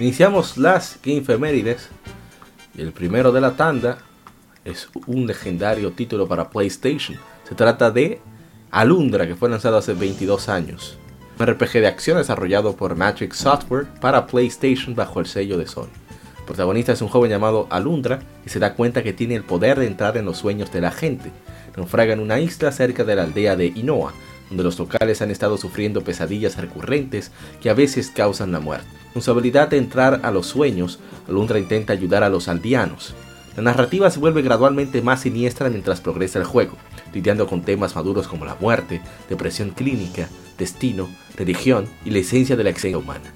Iniciamos las Gamefemérides y el primero de la tanda es un legendario título para PlayStation. Se trata de Alundra, que fue lanzado hace 22 años. Un RPG de acción desarrollado por Matrix Software para PlayStation bajo el sello de Sony. El protagonista es un joven llamado Alundra y se da cuenta que tiene el poder de entrar en los sueños de la gente. Naufraga en una isla cerca de la aldea de Inoa, donde los locales han estado sufriendo pesadillas recurrentes que a veces causan la muerte. Con su habilidad de entrar a los sueños, Alundra intenta ayudar a los aldeanos. La narrativa se vuelve gradualmente más siniestra mientras progresa el juego, lidiando con temas maduros como la muerte, depresión clínica, destino, religión y la esencia de la existencia humana.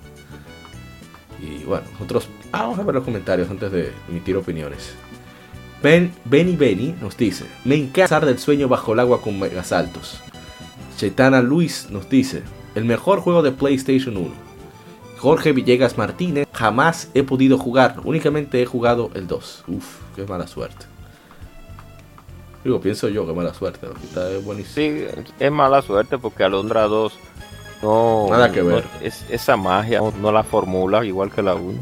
Y bueno, nosotros vamos a ver los comentarios antes de emitir opiniones. Ben, Benny Benny nos dice, me encanta del sueño bajo el agua con megasaltos. Chaitana Luis nos dice, el mejor juego de PlayStation 1. Jorge Villegas Martínez, jamás he podido jugarlo, únicamente he jugado el 2. Uf, qué mala suerte. Digo, pienso yo que mala suerte, está buenísimo. Sí, es mala suerte porque Alondra 2 no. Nada que ver. no- es, esa magia no, no la formula igual que la 1.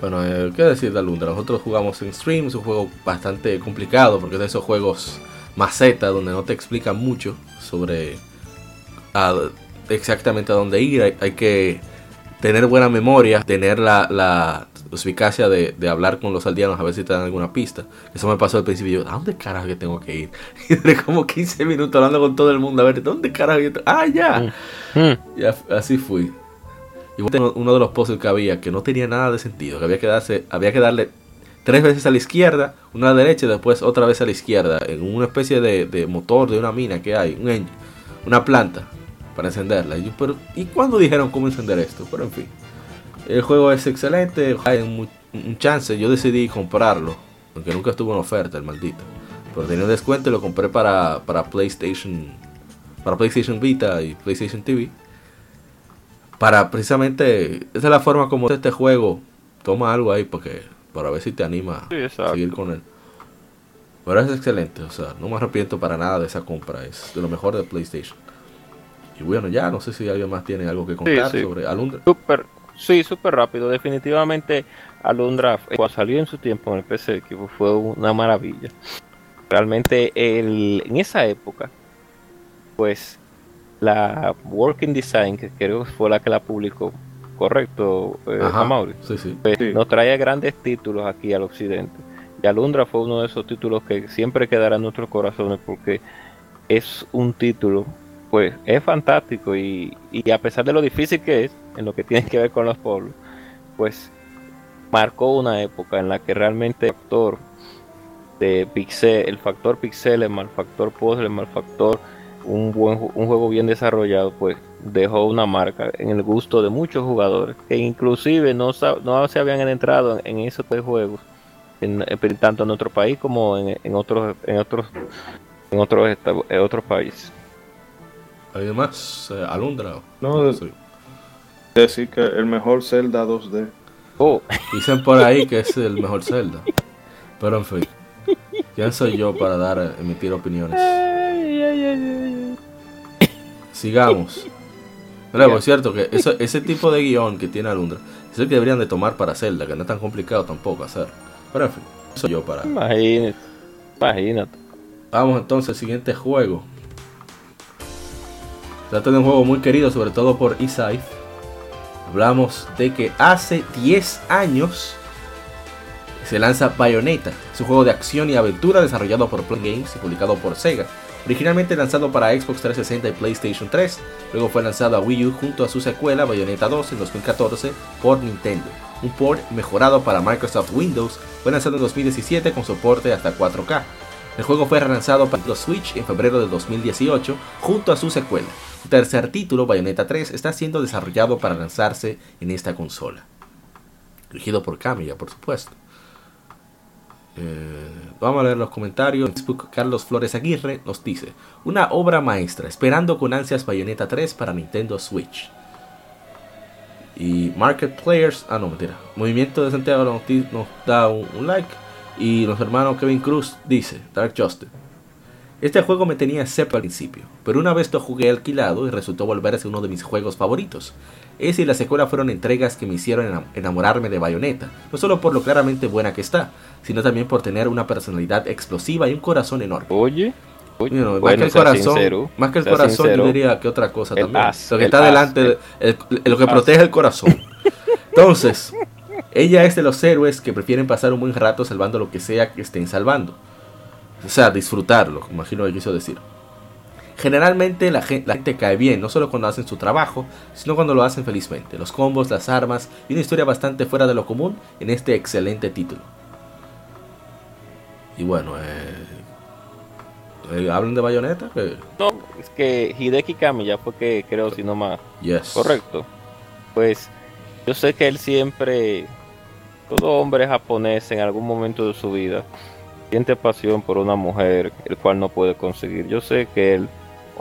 Bueno, eh, ¿qué decir de Alundra? Nosotros jugamos en stream, es un juego bastante complicado porque es de esos juegos maceta donde no te explican mucho sobre a- exactamente a dónde ir. Hay, hay que tener buena memoria, tener la, la eficacia de, de hablar con los aldeanos a ver si te dan alguna pista. Eso me pasó al principio. Yo, ¿a dónde carajo que tengo que ir? Y duré como 15 minutos hablando con todo el mundo. A ver, ¿dónde carajo Ah, ya. Y af- así fui. Y uno de los puzzles que había que no tenía nada de sentido, que había que darse, había que darle tres veces a la izquierda, una a la derecha y después otra vez a la izquierda, en una especie de, motor de una mina que hay, un en- una planta para encenderla. Y yo, pero, ¿y cuándo dijeron cómo encender esto? Pero en fin. El juego es excelente, hay un, chance, yo decidí comprarlo, aunque nunca estuvo en oferta el maldito. Pero tenía un descuento y lo compré para, para PlayStation, para PlayStation Vita y PlayStation TV para precisamente esa es la forma como este juego toma algo ahí porque para ver si te anima Sí, a seguir con él pero es excelente o sea no me arrepiento para nada de esa compra es de lo mejor de PlayStation y bueno ya no sé si alguien más tiene algo que contar sí. sobre Alundra Super, sí, súper rápido. Definitivamente Alundra, cuando salió en su tiempo en el PC, que fue una maravilla. Realmente el, en esa época, pues la Working Design, que creo que fue la que la publicó, correcto, eh, Ajá, Amaury? sí sí Pues, Sí. nos trae grandes títulos aquí al occidente. Y Alundra fue uno de esos títulos que siempre quedará en nuestros corazones porque es un título, pues es fantástico y, y a pesar de lo difícil que es, en lo que tiene que ver con los pueblos, pues marcó una época en la que realmente el factor de pixel, el factor pixel, el mal factor puzzle, el mal factor, un buen un juego bien desarrollado, pues dejó una marca en el gusto de muchos jugadores que inclusive no, no se habían entrado en, esos tres juegos, en- en- tanto en nuestro país como en, en otros en otros en otros en otros países. ¿alguien más? Eh, Alundra No, de- Sí. decir que el mejor Zelda 2D. Oh, dicen por ahí que es el mejor Zelda pero en fin ¿quién soy yo para dar emitir opiniones? Sigamos. Mira, por cierto, que eso- ese tipo de guion que tiene Alundra es el que deberían de tomar para Zelda, que no es tan complicado tampoco hacer. Pero en fin, soy yo para. imagínate, imagínate. Vamos entonces al siguiente juego. Trata de un juego muy querido, sobre todo por Isai. Hablamos de que hace 10 años se lanza Bayonetta. Es un juego de acción y aventura desarrollado por Play Games y publicado por Sega. Originalmente lanzado para Xbox 360 y PlayStation 3, luego fue lanzado a Wii U junto a su secuela Bayonetta 2 en 2014 por Nintendo. Un port mejorado para Microsoft Windows fue lanzado en 2017 con soporte hasta 4K. El juego fue relanzado para los Switch en febrero de 2018 junto a su secuela. Un tercer título, Bayonetta 3, está siendo desarrollado para lanzarse en esta consola. Dirigido por Kamiya, por supuesto. Eh, vamos a leer los comentarios. En Facebook, Carlos Flores Aguirre nos dice: Una obra maestra, esperando con ansias Bayonetta 3 para Nintendo Switch. Y Market Players, ah, no, mentira. Movimiento de Santiago nos, nos da un, un like. Y los hermanos Kevin Cruz dice: Dark Justice. Este juego me tenía sepa al principio, pero una vez lo jugué alquilado y resultó volverse uno de mis juegos favoritos. Ese y la secuela fueron entregas que me hicieron enamorarme de Bayonetta, no solo por lo claramente buena que está, sino también por tener una personalidad explosiva y un corazón enorme. Oye, oye You know, bueno, más que el corazón, sincero, más que el corazón sincero. yo diría que otra cosa también. as, lo que está as, delante, el- el- lo que protege el corazón. Entonces, ella es de los héroes que prefieren pasar un buen rato salvando lo que sea que estén salvando. O sea, disfrutarlo, imagino que quiso decir. Generalmente la gen- la gente, cae bien, no solo cuando hacen su trabajo, sino cuando lo hacen felizmente. Los combos, las armas y una historia bastante fuera de lo común en este excelente título. Y bueno, eh, eh, hablan de Bayonetta, que No, es que Hideki Kamiya fue que creo, si no más. yes. Correcto. Pues yo sé que él siempre, todo hombre japonés en algún momento de su vida, siente pasión por una mujer, el cual no puede conseguir. Yo sé que él,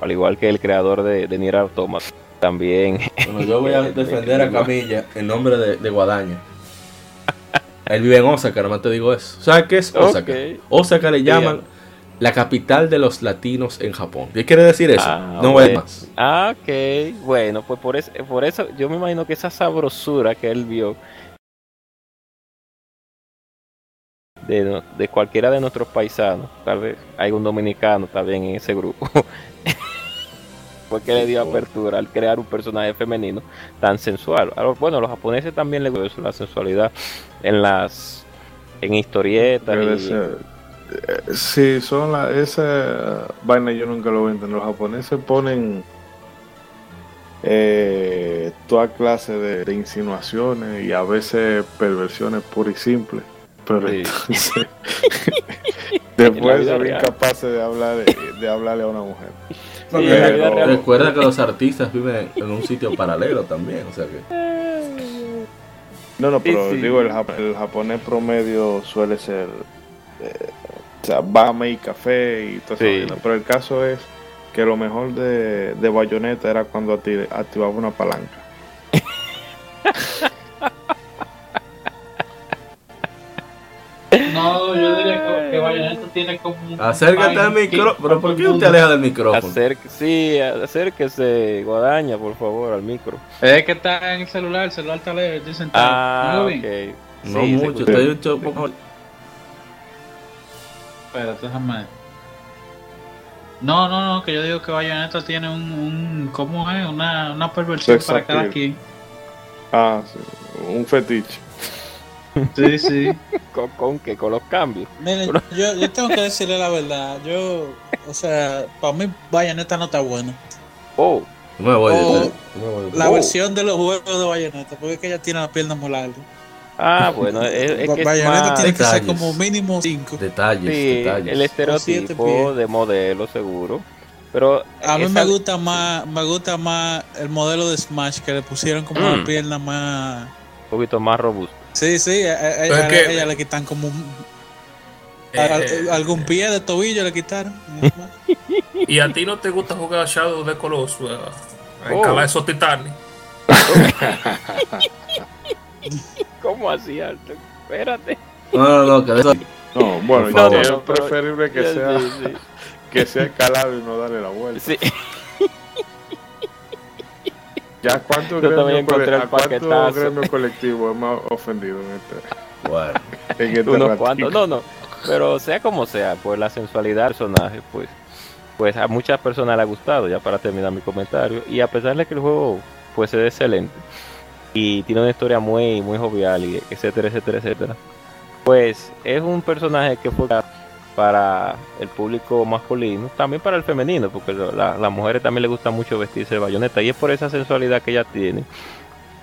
al igual que el creador de, de Nier Automata, también Bueno, yo voy a defender a Camilla en nombre de, de Guadaña. Él vive en Osaka, nomás te digo eso. ¿Sabes qué es Osaka? Osaka le llaman la capital de los latinos en Japón. ¿Qué quiere decir eso? Ah, no bueno. es más. Ah, ok. Bueno, pues por eso, por eso yo me imagino que esa sabrosura que él vio de, de cualquiera de nuestros paisanos, tal vez hay un dominicano también en ese grupo, fue que le dio apertura al crear un personaje femenino tan sensual. Bueno, los japoneses también les gusta la sensualidad en las en historietas y-. Eh, Sí, son la, esa vaina yo nunca lo voy a entender. Los japoneses ponen eh, toda clase de, de insinuaciones y a veces perversiones puras y simples. Pero Sí. después son incapaces de, hablar, de, de hablarle a una mujer. Sí, Pero-. Recuerda que los artistas viven en un sitio paralelo también. O sea que. No, no, pero Sí, sí. digo, el, jap- el japonés promedio suele ser. eh, o sea, bame y café y todo Sí. eso. Pero el caso es que lo mejor de, de Bayonetta era cuando acti- activaba una palanca. Bayonetta tiene como un. Acércate al micrófono. ¿Pero por qué usted aleja del micrófono? Acerque- sí, acérquese, Guadaña, por favor, al micro. Es que está en el celular, el celular está lejos, estoy sentado. Ah, ¿Me ok. No mucho, estoy un poco. Espérate, déjame. No, no, no, que yo digo que Bayonetta tiene un. un ¿Cómo es? Una, una perversión para cada quien. Ah, sí, un fetiche. Sí, sí. ¿Con, con qué? Con los cambios. Miren, yo, yo tengo que decirle la verdad. Yo, o sea, para mí Bayonetta no está bueno. Oh, No me voy de Oh, no voy La Oh. versión de los juegos de Bayonetta, porque es que ella tiene la pierna muy larga. ah, bueno, es, es que es Bayonetta más- tiene que ser como mínimo 5. Detalles, sí, detalles. el estereotipo de modelo, seguro. Pero A mí esa- me gusta más, me gusta más el modelo de Smash que le pusieron como Mm. la pierna más. un poquito más robusto. Sí, sí, a, a- a ella, es le quitan como un- Eh, eh, algún pie de tobillo le quitaron. y a ti no te gusta jugar Shadow de Colossus, a, a Oh. escalar esos titanes. ¿Cómo así, Alto? Espérate. No, no, no, que eso. No, bueno, es No, pero- preferible que sea, sí, sí. que sea escalado y no darle la vuelta. Sí. Ya cuántos Yo también encontré el paquetazo. gremios colectivos hemos ofendido en este, Bueno, en este unos cuantos, no, no, pero sea como sea, pues la sensualidad del personaje, pues, pues a muchas personas le ha gustado, ya para terminar mi comentario, y a pesar de que el juego, pues es excelente, y tiene una historia muy, muy jovial, y etcétera, etcétera, etcétera, pues es un personaje que fue para el público masculino, también para el femenino, porque la- las mujeres también les gusta mucho vestirse de bayoneta y es por esa sensualidad que ella tiene,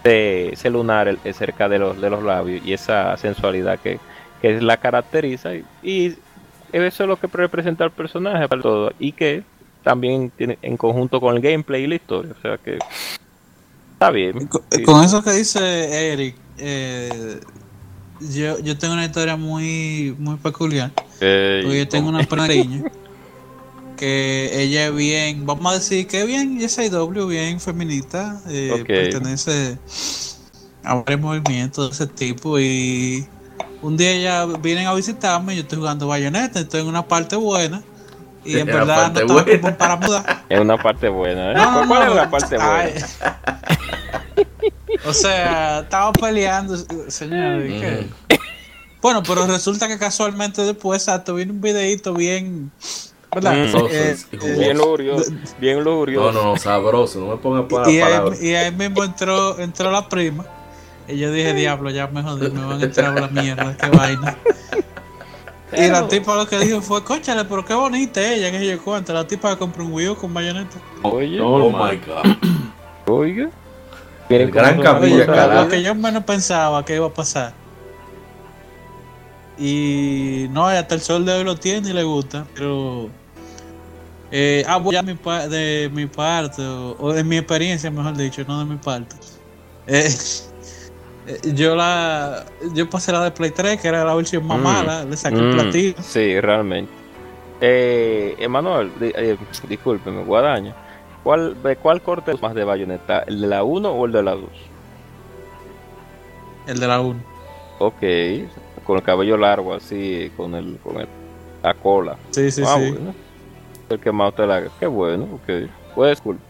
de ese lunar cerca de los, de los labios y esa sensualidad que, que la caracteriza y, eso es lo que representa el personaje para todo y que también tiene en conjunto con el gameplay y la historia, o sea que está bien. Con, Sí. con eso que dice Eric, eh, yo, yo tengo una historia muy, muy peculiar. Porque yo tengo una prima niña que ella es bien, vamos a decir que es bien SIW, bien feminista, eh, Ok. pertenece a varios movimientos de ese tipo y un día ella vienen a visitarme, yo estoy jugando bayoneta, estoy en una parte buena y en verdad no estaba buena. como para mudar. Es una parte buena, ¿eh? No, no, ¿Cuál no, es la parte ay. buena? o sea, estaba peleando, señor. ¿y qué? Bueno, pero resulta que casualmente después, exacto, viene un videito bien. ¿Verdad? Mm. Eh, eh. Bien lurioso, bien No, lurioso. no, sabroso, no me pongas para y, ahí, y ahí mismo entró, entró la prima. Y yo dije, diablo, ya me jodí, me van a entrar a la mierda, qué vaina. Y la tipa lo que dijo fue, cóchale, pero qué bonita ella, que yo cuento. La tipa que compró un Wii U con bayoneta. Oye, Oh my god. oiga. El gran carajo. lo que yo menos pensaba que iba a pasar. Y no, hasta el sol de hoy lo tiene y le gusta, pero. Eh, ah, bueno, ya mi pa- de mi parte, o, o de mi experiencia, mejor dicho, no de mi parte. Eh, eh, yo la. Yo pasé la de Play 3, que era la versión más Mm. mala, le saqué el Mm, platino. Sí, realmente. Eh, Emanuel, di- eh, discúlpeme, Guadaña. ¿Cuál, de ¿Cuál corte es más de bayoneta? ¿El de la 1 o el de la 2? El de la 1. Ok, con el cabello largo así, con el, con el, la cola. Sí, sí, ah, sí. bueno. El que más te la haga. Qué bueno, ok. Pues disculpe.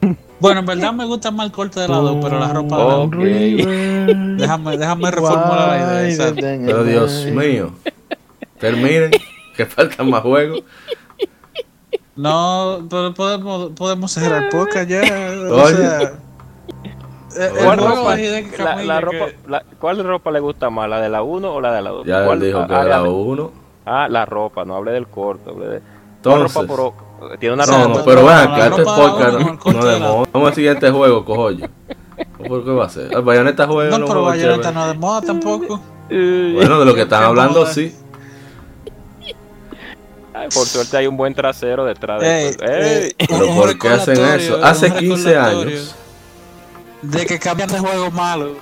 Bueno, en verdad me gusta más el corte de la 2, pero la ropa de la Ok. 1. Déjame, déjame reformular la idea. Pero Dios mío. Terminen, que faltan más juegos. No, pero podemos, podemos cerrar el podcast ya. O Oye. sea, ¿Cuál juego ropa, la, la ropa, que- la- ¿Cuál ropa le gusta más? ¿La de la 1 o la de la 2? Ya ¿Cuál- él dijo que ah, la- uno. Ah, la ropa, no hablé del corte. Hablé de, ¿cuál Entonces. ropa por- tiene una No, ropa. no, pero pero no, vean la que este podcast no, de moda. Vamos al siguiente juego, cojollo. ¿Por qué va a ser? El Bayonetta juega No, pero Bayonetta no es de moda tampoco. Bueno, de lo que están ¿Qué hablando, sí. Ay, por suerte hay un buen trasero detrás de. Ey. ey, Pero ¿por qué hacen eso? Hace 15 recordatorio años. De que cambian de juego malo.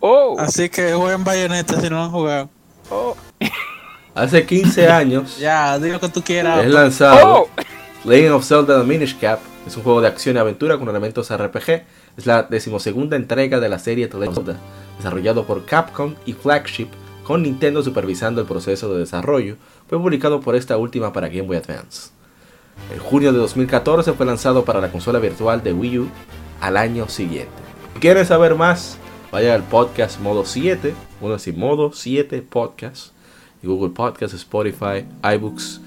Oh, Así que jueguen Bayonetta si no lo han jugado. oh, Hace 15 años Ya, di lo que tú quieras. es lanzado oh. Legend of Zelda The Minish Cap. Es un juego de acción y aventura con elementos RPG. Es la decimosegunda entrega de la serie The Legend of Zelda, desarrollado por Capcom y Flagship, con Nintendo supervisando el proceso de desarrollo. Fue publicado por esta última para Game Boy Advance. En junio de 2014 fue lanzado para la consola virtual de Wii U al año siguiente. Si quieren saber más, vaya al podcast modo 7, uno decir modo 7 podcast, y Google Podcast, Spotify, iBooks,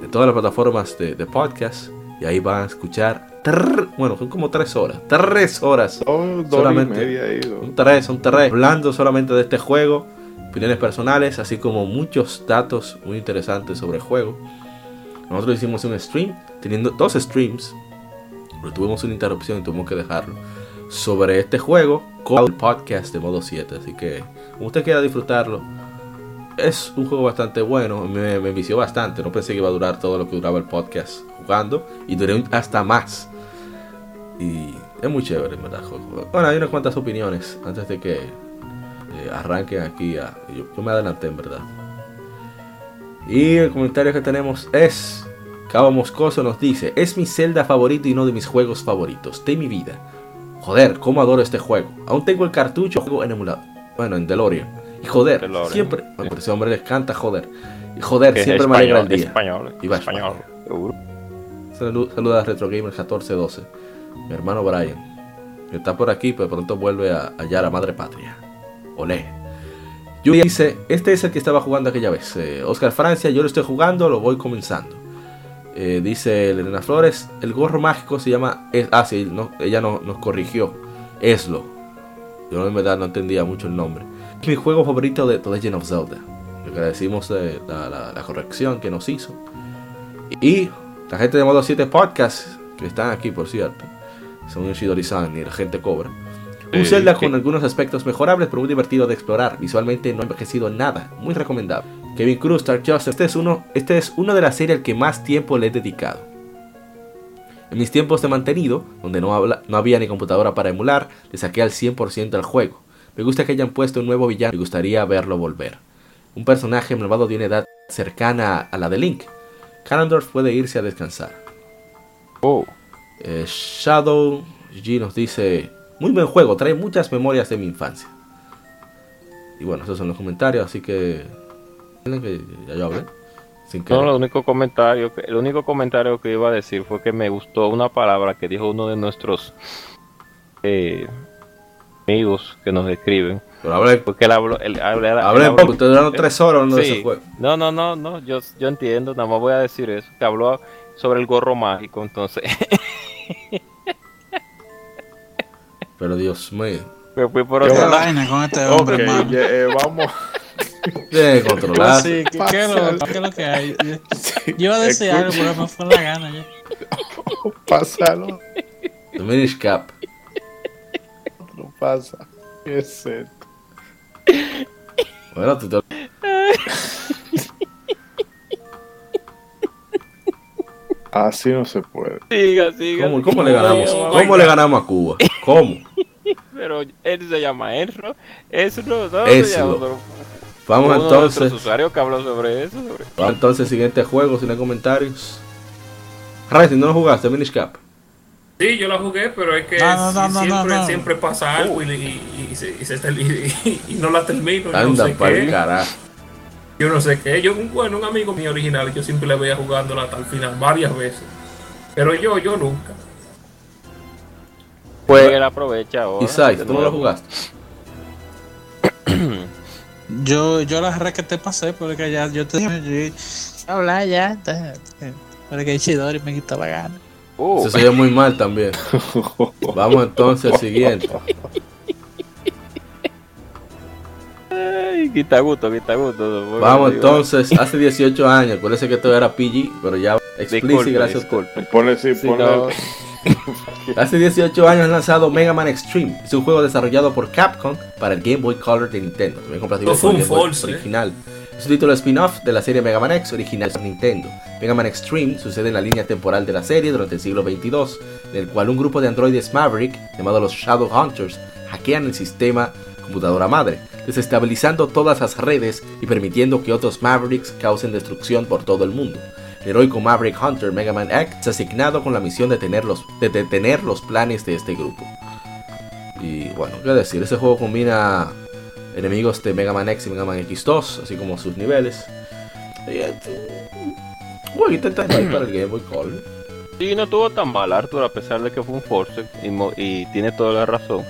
de todas las plataformas de, de podcast, y ahí van a escuchar, trrr, bueno, son como tres horas, tres horas, Solamente. y media ahí, dos. son tres, son tres, hablando solamente de este juego, opiniones personales, así como muchos datos muy interesantes sobre el juego. Nosotros hicimos un stream, teniendo dos streams, pero tuvimos una interrupción y tuvimos que dejarlo, sobre este juego con el podcast de modo 7. Así que, usted quiera disfrutarlo, es un juego bastante bueno, me, me bastante, no pensé que iba a durar todo lo que duraba el podcast jugando, y duré hasta más. Y es muy chévere, en verdad. Bueno, hay unas cuantas opiniones antes de que eh, arranquen aquí. A, yo, yo me adelanté, en verdad. Y el comentario que tenemos es: Cabo Moscoso nos dice: Es mi Zelda favorito y uno de mis juegos favoritos de mi vida. Joder, cómo adoro este juego. Aún tengo el cartucho juego en emulador. Bueno, en DeLorean. Y joder, DeLorean. siempre. Bueno, ese hombre les canta, joder. Y joder, siempre me alegra el español, día. Español, Y va español. Salud- Saluda a Retro Gamer 1412. Mi hermano Brian. Que está por aquí, pero pronto vuelve a hallar a Madre Patria. Olé. Yulia dice, este es el que estaba jugando aquella vez. Eh, Oscar Francia, yo lo estoy jugando, lo voy comenzando. Eh, dice Elena Flores, el gorro mágico se llama... es- ah, sí, no, ella no- nos corrigió. Eslo. Yo en verdad no entendía mucho el nombre. Mi juego favorito de The Legend of Zelda. Le agradecimos eh, la, la- corrección que nos hizo. Y la gente de Modo 7 Podcast, que están aquí por cierto, son Yoshidori-san y la gente cobra. Un Sí, Zelda con algunos aspectos mejorables, pero muy divertido de explorar. Visualmente no ha envejecido nada. Muy recomendable. Kevin Cruz, Star Joseph. Este es uno, este es uno de las series al que más tiempo le he dedicado. En mis tiempos de mantenido, donde no, habla- no había ni computadora para emular, le saqué al 100% al juego. Me gusta que hayan puesto un nuevo villano, me gustaría verlo volver. Un personaje malvado de una edad cercana a la de Link. Ganondorf puede irse a descansar. Oh, Eh, Shadow G nos dice, muy buen juego, trae muchas memorias de mi infancia. Y bueno, esos son los comentarios, así que... que ya yo hablé. Sin no, lo único comentario, que- el único comentario que iba a decir fue que me gustó una palabra que dijo uno de nuestros eh, amigos que nos escriben. Pero hablé, Porque él habló, él, hablé habló- ustedes duraron tres horas hablando de ese juego. No, no, no, no, yo, yo entiendo, nada más voy a decir eso, que habló sobre el gorro mágico, entonces Pero Dios mío. me fui por Qué otro ¿Qué lado. vaina con este hombre, mano? ya, eh, vamos. Tiene que controlar. Sí, ¿qué, qué es lo, qué es lo que hay? Yo, iba a decir algo, pero me fue la gana ya. Pásalo. The Minish Cap. No pasa. ¿Qué es esto? Bueno, tú te- Así no se puede. Siga, siga. ¿Cómo, cómo le ganamos? No, ¿Cómo le ganamos a Cuba? ¿Cómo? Pero él se llama Enro. Eso no, no Ezro. se llama, pero Vamos entonces. nuestros usuarios que habló sobre eso. sobre- Vamos entonces, siguiente juego, sin comentarios. Rising, ¿no lo jugaste, Minish Cap? Sí, yo la jugué, pero es que No, no, no, no, siempre, no, no. siempre pasa algo y, y- y se, y se está- y- y no la termino. Anda no sé para el carajo. Yo no sé qué. Yo, bueno, un amigo mío original, yo siempre le veía jugándola hasta el final varias veces. Pero yo, yo nunca. Pues él aprovecha ahora. Isaac, ¿tú no lo jugaste? Yo, yo la re que te pasé, porque ya yo te dije, habla ya, porque Ichidori me quitó la gana. Uh, Se oye muy mal también. Vamos entonces al siguiente. Ay, quita gusto, quita gusto. Vamos entonces, hace 18 años, acuérdense que esto era PG, pero ya explícito Disculpe, gracias a disculpe. Ponle sí, Si ponle. no, Hace 18 años han lanzado Mega Man Extreme. Es un juego desarrollado por Capcom para el Game Boy Color de Nintendo. No fue con un false, ¿eh? original. Es un título spin-off de la serie Mega Man X original de Nintendo. Mega Man Extreme sucede en la línea temporal de la serie durante el siglo XXII, en el cual un grupo de androides Maverick, llamados los Shadow Hunters, hackean el sistema computadora madre, desestabilizando todas las redes y permitiendo que otros Mavericks causen destrucción por todo el mundo. El heroico Maverick Hunter Mega Man X es asignado con la misión de, tener los- de detener los planes de este grupo. Y bueno, qué decir, ese juego combina enemigos de Mega Man X y Mega Man X2, así como sus niveles. Y, Un jueguito interesante para el Game Boy Color. sí, no estuvo tan mal, Arthur, a pesar de que fue un Force y tiene toda la razón.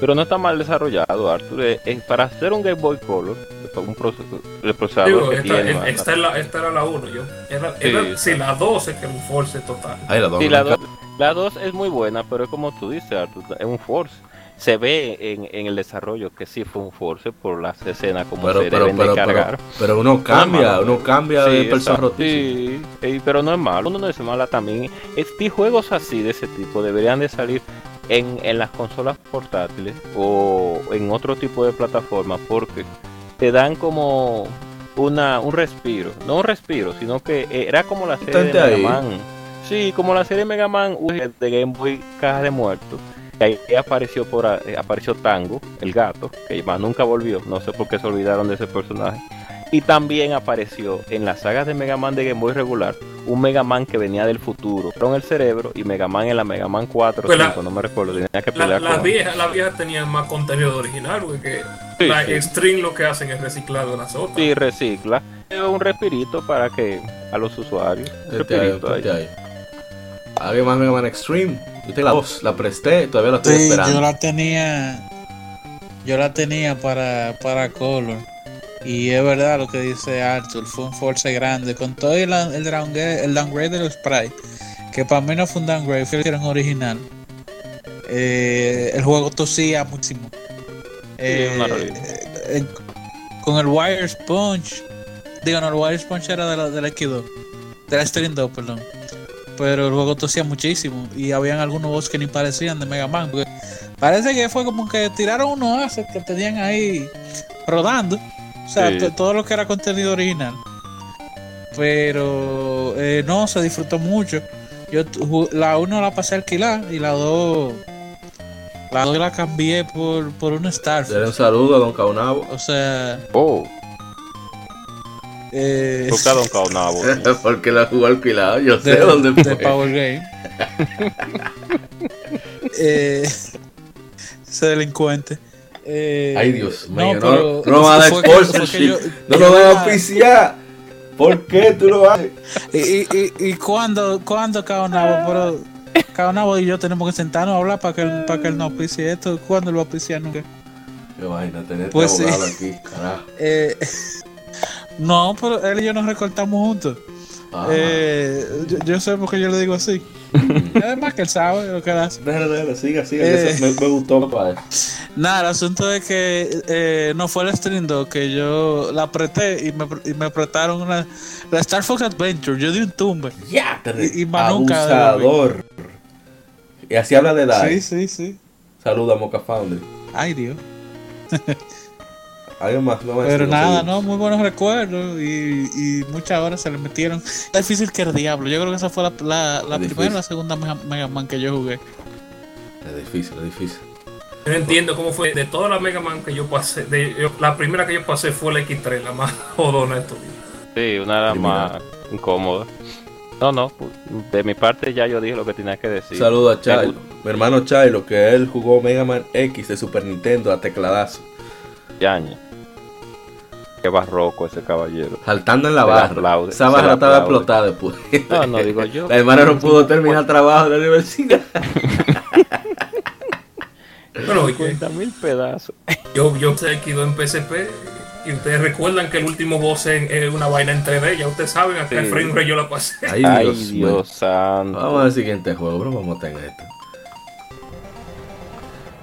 Pero no está mal desarrollado, Arthur. Eh, eh, para hacer un Game Boy Color, un proceso, el procesador Digo, que esta, tiene. es- esta, es la- esta era la 1, yo. Era, era, Sí, sí, la 12 que era un force total. Ahí la dos. Sí, me la. 2 la dos es muy buena, pero es como tú dices, Arthur, es un Force. Se ve en, en el desarrollo que sí fue un Force por las escenas como Pero, se pero, deben pero, de cargar. pero, pero uno cambia, malo. uno cambia de Sí, persona exacto. rotísima. Sí, pero no es malo, uno no es mala también. Este juegos así de ese tipo deberían de salir en, en las consolas portátiles o en otro tipo de plataformas porque te dan como una un respiro, no un respiro, sino que era como la serie de Mega ahí. Man. Sí, como la serie Mega Man de Game Boy Caja de Muertos. que Ahí apareció por a- eh, apareció Tango, el gato, que más nunca volvió, no sé por qué se olvidaron de ese personaje. Y también apareció en las sagas de Mega Man de Game Boy regular un Mega Man que venía del futuro con el cerebro y Mega Man en la Mega Man 4 o Pues la- 5, no me recuerdo, tenía que La- pelear las viejas las viejas tenían más contenido original, porque Sí, la sí. Extreme lo que hacen es reciclar de las otras. Sí, recicla. Es un respirito para que a los usuarios. Respirito ahí. tente ahí. ¿Alguien más Mega Man Extreme? Yo tengo la voz, la presté, todavía la estoy Sí, esperando. yo la tenía. Yo la tenía para, para Color. Y es verdad lo que dice Arthur, fue un force grande. Con todo el, el, downgrade, el downgrade de los sprites, que para mí no fue un downgrade, fue un original. Eh, el juego tosía muchísimo. Eh, eh, con el Wire Sponge, Digo, no, el Wild Sponge era de la, de la X2. De la Stream 2, perdón. Pero el juego tosía muchísimo. Y habían algunos boss que ni parecían de Mega Man. porque parece que fue como que tiraron unos assets que tenían ahí rodando. O sea, Sí. to- todo lo que era contenido original. Pero eh, no, se disfrutó mucho. Yo la 1 la pasé a alquilar y la 2 la 2 la cambié por, por un Star Darle un saludo a Don Caunabo. O sea, Oh, eh, toca Don Caunabo. Porque la jugó alquilado. Yo sé de, dónde de fue. Power Game. eh, ese delincuente. Eh, Ay, Dios mío. No, pero no, van a dar sponsorship. No lo van a auspiciar. ¿Por qué tú lo haces? Y, y, y, cuando, cuando Caonabo, pero Caonabo y yo tenemos que sentarnos a hablar para que él, para que él no auspicie esto. ¿Cuándo lo va a auspiciar nunca? Vaina, tener Pues sí. abogado aquí, carajo. Eh, no, pero él y yo nos recortamos juntos. Ah. Eh, yo, yo sé por qué yo le digo así. Además que él sabe lo que él hace. Déjale, déjale, siga, siga. que Eh. me, me gustó, padre. Nada, el asunto es que eh, no fue el Stream 2 que yo la apreté y me, y me apretaron una, la Star Fox Adventure. Yo di un tumbe. Ya, Y- y abusador. Y así habla de edad. Sí, sí, sí. Saluda a Mocha Foundry. Ay, Dios. Alguien más, Pero nada, no, muy buenos recuerdos y, y muchas horas se le metieron. Es difícil que el diablo. Yo creo que esa fue la, la, primera o la segunda Mega, Mega Man que yo jugué. Es difícil, es difícil. Yo no entiendo cómo fue de todas las Mega Man que yo pasé. De, yo- la primera que yo pasé fue la X3, la más jodona de tu vida. Sí, una de las más incómodas. No, no, de mi parte ya yo dije lo que tenía que decir. Saludo a Chilo. Mi hermano Chilo, que él jugó Mega Man X de Super Nintendo a tecladazo. Yaña. Qué barroco ese caballero. Saltando en la barra. aplaude, Esa barra estaba explotada después. No, no, digo yo. La hermana no pudo terminar el trabajo de la universidad. Bueno, oye, 50 mil pedazos. yo, yo sé que en PSP y ustedes recuerdan que el último boss es una vaina en 3D. Ya ustedes saben, el Sí. frame rate yo la pasé. Ay, Ay, Dios, Dios, mío. santo. Vamos al siguiente juego, bro. Vamos a tener esto.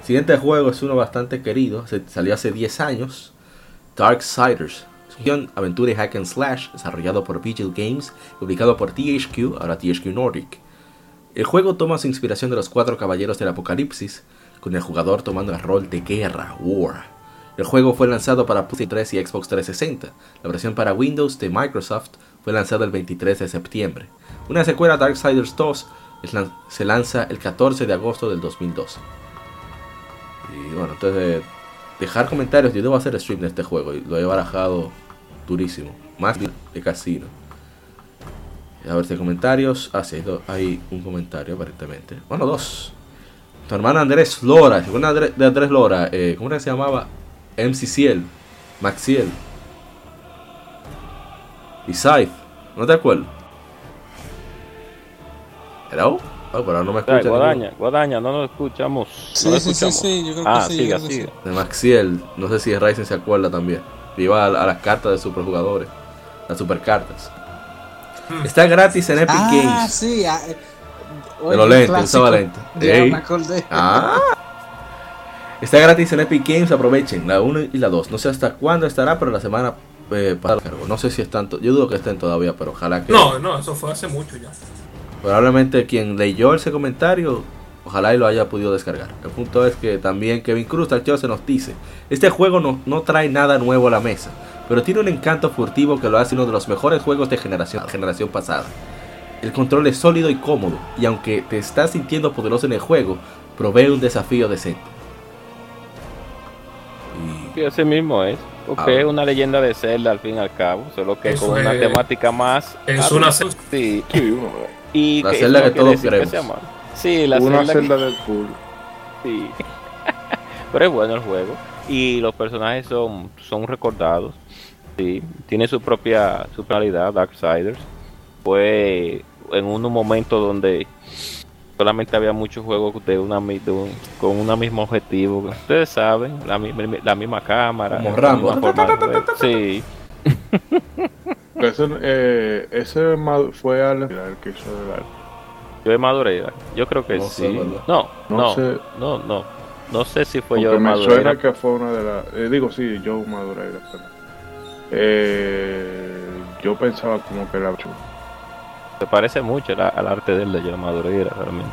Siguiente juego es uno bastante querido. se- salió hace 10 años. Darksiders. Acción, aventura y hack and slash. Desarrollado por Vigil Games. Publicado por THQ, ahora THQ Nordic. El juego toma su inspiración de los cuatro caballeros del apocalipsis. Con el jugador tomando el rol de guerra, War. El juego fue lanzado para PlayStation 3 y Xbox 360. La versión para Windows de Microsoft fue lanzada el 23 de septiembre. Una secuela Darksiders 2 es lan- se lanza el 14 de agosto del 2012. Y bueno, entonces dejar comentarios. Yo debo hacer stream de este juego y lo he barajado durísimo. Más de casino. A ver si hay comentarios. Ah, sí, hay un comentario aparentemente. Bueno, dos. Tu hermana Andrés Lora, Andrés, de Andrés Lora, eh, ¿cómo era que se llamaba? MC Ciel, Maxiel y Scythe. ¿No te acuerdas? ¿Hello? Oh, pero no me Ay, escucha. Guadaña, Guadaña, no nos escuchamos. Sí, no nos sí, sí, escuchamos. sí, yo creo que ah, sí, yo siga, creo que siga. sí. De Maxiel, no sé si Ryzen se acuerda también. Iba a, a las cartas de superjugadores, las supercartas. Está gratis en Epic Ah, Games. sí. ah, eh, De los lentes, usaba lentes. Me acordé. Ah. Está gratis en Epic Games, aprovechen la 1 y la 2. No sé hasta cuándo estará, pero la semana eh, pasada. No sé si están, to- yo dudo que estén todavía, pero ojalá que. No, no, eso fue hace mucho ya. Probablemente quien leyó ese comentario, ojalá y lo haya podido descargar. El punto es que también Kevin Cruz al se nos dice, este juego no, no trae nada nuevo a la mesa, pero tiene un encanto furtivo que lo hace uno de los mejores juegos de generación, generación pasada. El control es sólido y cómodo, y aunque te estás sintiendo poderoso en el juego, provee un desafío decente. Y ese mismo es. Porque Ah. es una leyenda de Zelda al fin y al cabo. Solo que Eso con una temática más. Es una Sí. Y La que Zelda eso que todos queremos. Sí, la Una celda que- del cool. sí. Pero es bueno el juego. Y los personajes son, son recordados. Sí. Tiene su propia su personalidad, Darksiders. Fue en un momento donde solamente había muchos juegos de una, de un- con un mismo objetivo. Ustedes saben, la, la misma cámara. Como Rambo. Sí. Ese, eh, ese fue al el que hizo el arte. Yo de Madureira. Yo creo que No sí. no, No no, sé. no, no. No sé si fue Porque yo de me Madureira. suena que fue una de las. eh, digo, sí, Joe Madureira. pero- Eh, yo pensaba como que era chulo. Se parece mucho al, al arte de él de Madureira, realmente.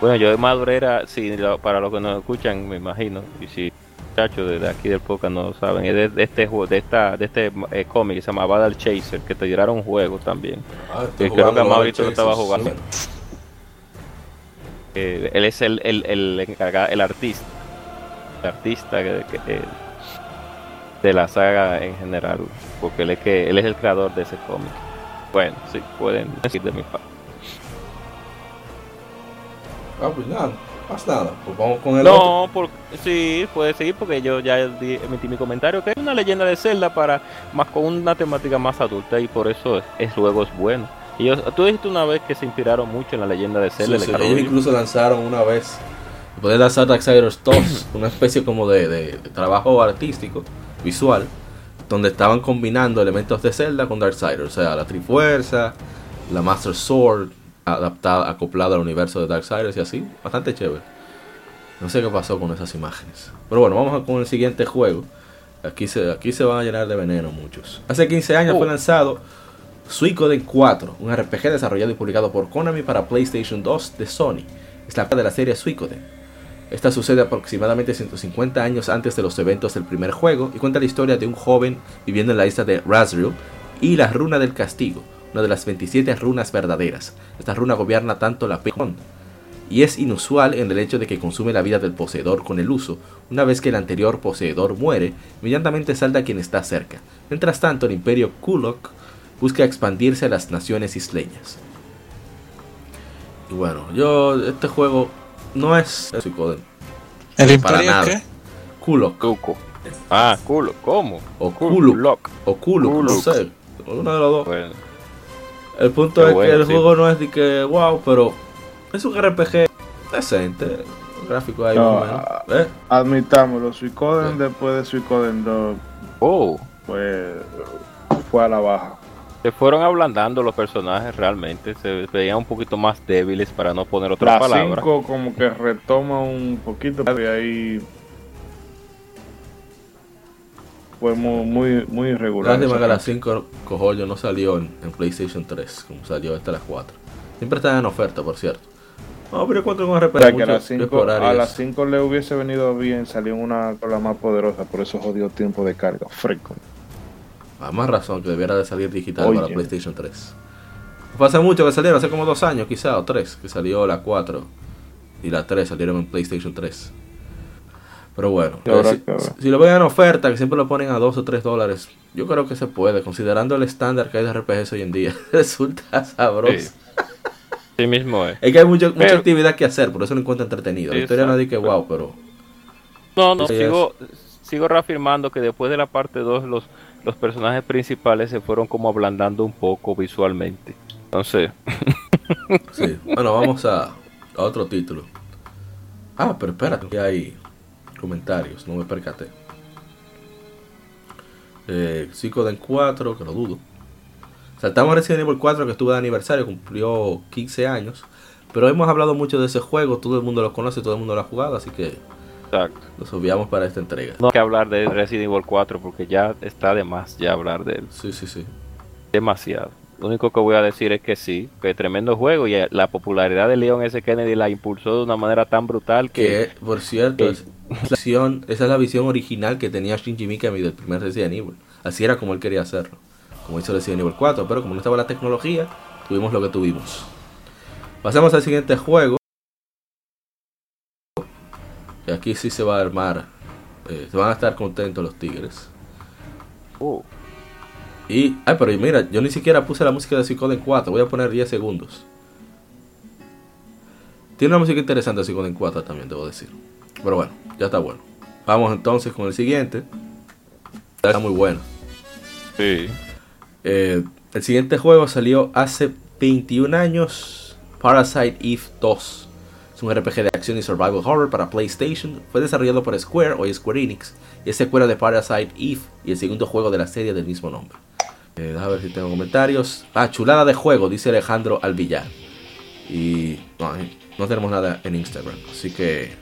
Bueno, yo de Madureira, sí, lo- para los que nos escuchan, me imagino, y si muchachos de, de aquí del podcast no saben, es de, de este juego, de esta, de este eh, cómic que se llama Battle Chaser, que te tiraron un juego también. Ah, estoy creo que Maurito lo estaba jugando. sí. Eh, él es el, el, el, encargado- el artista, el artista que, que- de la saga en general, porque él es que él es el creador de ese cómic. Bueno, sí, pueden decir de mi parte. Ah, pues nada, nada. Pues vamos con el otro. No, por, sí, puede seguir porque yo ya emití mi comentario que es una leyenda de Zelda para más con una temática más adulta y por eso es, es luego es bueno. Y yo- tú dijiste una vez que se inspiraron mucho en la leyenda de Sí, Zelda. sí, de ellos incluso lanzaron una vez, después de lanzar Darksiders 2, una especie como de, de- de trabajo artístico, visual, donde estaban combinando elementos de Zelda con Darksiders, o sea, la Trifuerza, la Master Sword, adaptada, acoplada al universo de Darksiders y así, bastante chévere. No sé qué pasó con esas imágenes. Pero bueno, vamos con el siguiente juego. Aquí se, aquí se van a llenar de veneno muchos. Hace 15 años fue Oh. lanzado Suicoden 4, un RPG desarrollado y publicado por Konami para PlayStation 2 de Sony. Es la parte de la serie Suicoden. Esta sucede aproximadamente 150 años antes de los eventos del primer juego y cuenta la historia de un joven viviendo en la isla de Razriel y la runa del castigo, una de las 27 runas verdaderas. Esta runa gobierna tanto la Pejón y es inusual en el hecho de que consume la vida del poseedor con el uso. Una vez que el anterior poseedor muere, inmediatamente salta a quien está cerca. Mientras tanto, el imperio Kulok busca expandirse a las naciones isleñas. Y bueno, yo, este juego no es Suicoden. ¿El Para Imperio nada. qué? Kulok. Ah, culo, ¿cómo? o lock. o Kuluk, no sé. Uno de los dos. Bueno, El punto Qué es bueno, que el sí. juego no es de que wow, pero es un RPG decente. Gráfico ahí No, más o menos. ¿Eh? Admitámoslo, Suicoden Sí. después de Suicoden 2 oh, pues fue a la baja. se fueron ablandando los personajes realmente, se veían un poquito más débiles para no poner otra La palabra. 5 como que retoma un poquito y ahí fue muy muy, muy irregular. Lástima que la parte. 5 cojollo no salió en, en PlayStation 3, como salió esta la 4. Siempre están en oferta, por cierto. No, pero un RPG O sea, que a las 5 explorar y a eso. las 5 le hubiese venido bien salir una cola más poderosa, por eso jodió tiempo de carga. Freco. A más razón que debiera de salir digital Oye. para PlayStation 3. Fue hace mucho que salieron, hace como dos años quizá, o tres, que salió la 4 y la 3 salieron en PlayStation 3. Pero bueno, eh, si, lo ven en oferta, que siempre lo ponen a 2 o 3 dólares, yo creo que se puede, considerando el estándar que hay de RPGs hoy en día. Resulta sabroso. Sí. Sí mismo es. Es que hay mucho- mucha actividad que hacer, por eso lo encuentro entretenido. La historia no es de que wow, pero No, no, sigo, sigo reafirmando que después de la parte 2 los, los personajes principales se fueron como ablandando un poco visualmente. Entonces, sí. Bueno, vamos a, a otro título. Ah, pero espérate, que hay comentarios, no me percaté. Eh, Psychoden 4, que lo dudo. Saltamos a Resident Evil 4 que estuvo de aniversario, cumplió 15 años. Pero hemos hablado mucho de ese juego, todo el mundo lo conoce, todo el mundo lo ha jugado, así que exacto. los obviamos para esta entrega. No hay que hablar de Resident Evil 4 porque ya está de más ya hablar de él. Sí, sí, sí. Demasiado. Lo único que voy a decir es que sí, que tremendo juego y la popularidad de Leon S. Kennedy la impulsó de una manera tan brutal que... Que, por cierto, que- es la visión- esa es la visión original que tenía Shinji Mikami del primer Resident Evil. Así era como él quería hacerlo. Como hizo Resident Evil 4, pero como no estaba la tecnología, tuvimos lo que tuvimos. Pasamos al siguiente juego. Y aquí sí se va a armar. eh, se van a estar contentos los tigres. Uh, Y, ay, pero mira, yo ni siquiera puse la música de Psychoden 4. Voy a poner 10 segundos. Tiene una música interesante Psychoden 4 también, debo decir. Pero bueno, ya está bueno. Vamos entonces con el siguiente. Está muy bueno. sí. Eh, el siguiente juego salió hace 21 años. Parasite Eve 2. Es un RPG de acción y survival horror para PlayStation. Fue desarrollado por Square, hoy Square Enix. Y es secuela de Parasite Eve y el segundo juego de la serie del mismo nombre. Eh, déjame ver si tengo comentarios. Ah, chulada de juego, dice Alejandro Alvillar. Y no, eh, no tenemos nada en Instagram. Así que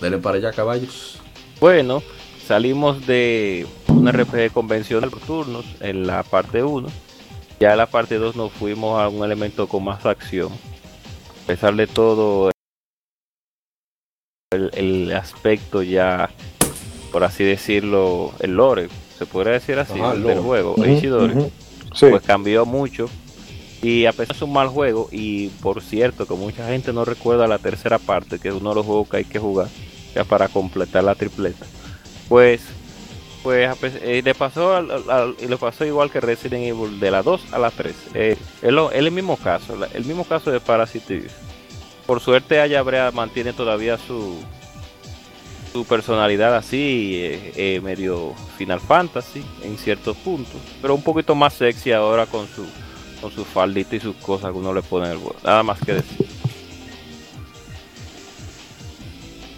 denle para allá, caballos. Bueno, salimos de un RPG convencional por turnos en la parte 1 Ya en la parte 2 nos fuimos a un elemento con más acción. A pesar de todo, el, el aspecto ya, por así decirlo, el lore, se podría decir así, Ajá, el del lore. juego, ujú. Pues cambió mucho. Y a pesar de un mal juego, y por cierto, que mucha gente no recuerda la tercera parte, que es uno de los juegos que hay que jugar, ya para completar la tripleta, pues pues eh, le pasó al- pasó igual que Resident Evil de la 2 a la 3 eh, es, lo- es el mismo caso el mismo caso de Parasite por suerte Ayabrea mantiene todavía su su personalidad así eh, eh, medio Final Fantasy en ciertos puntos pero un poquito más sexy ahora con su con su faldita y sus cosas que uno le pone en el juego nada más que decir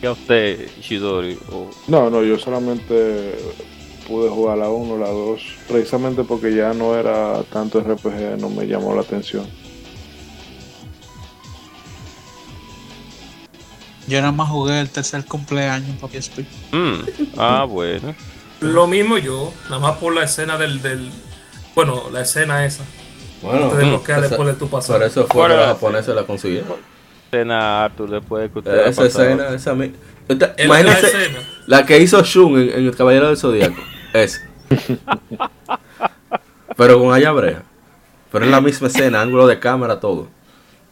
¿Y a usted Ishidori o No, no, yo solamente pude jugar la 1, la 2, precisamente porque ya no era tanto RPG, no me llamó la atención. Yo nada más jugué el tercer cumpleaños para PSP. Mm, ah bueno Lo mismo yo, nada más por la escena del. del bueno, la escena esa. Bueno, Te desbloquea esa- después de tu por pasado. eso fue ¿Cuál que los la japoneses la consiguieron. escena Arthur después que usted Eh, Esa escena, esa mi- Esta- la Imagínense escena. la que hizo Shun en, en El Caballero del Zodíaco. Es. Pero con Ayabrea. Pero es la misma escena, ángulo de cámara, todo.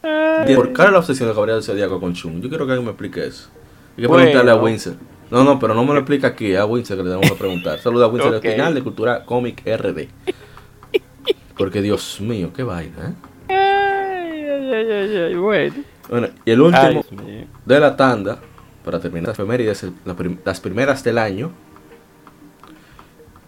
¿Por qué la obsesión Caballero del Zodíaco con Shun? Yo quiero que alguien me explique eso. Hay que Bueno. preguntarle a Winsor. No, no, pero no me lo explica aquí, a Winsor que le damos a preguntar. Saluda a Winsor Ok. del final de Cultura Comic RD. Porque Dios mío, qué vaina, ¿eh? Ay, ay, ay, ay, ay, bueno. Bueno, y el último de la tanda, para terminar las efemérides, la prim- las primeras del año,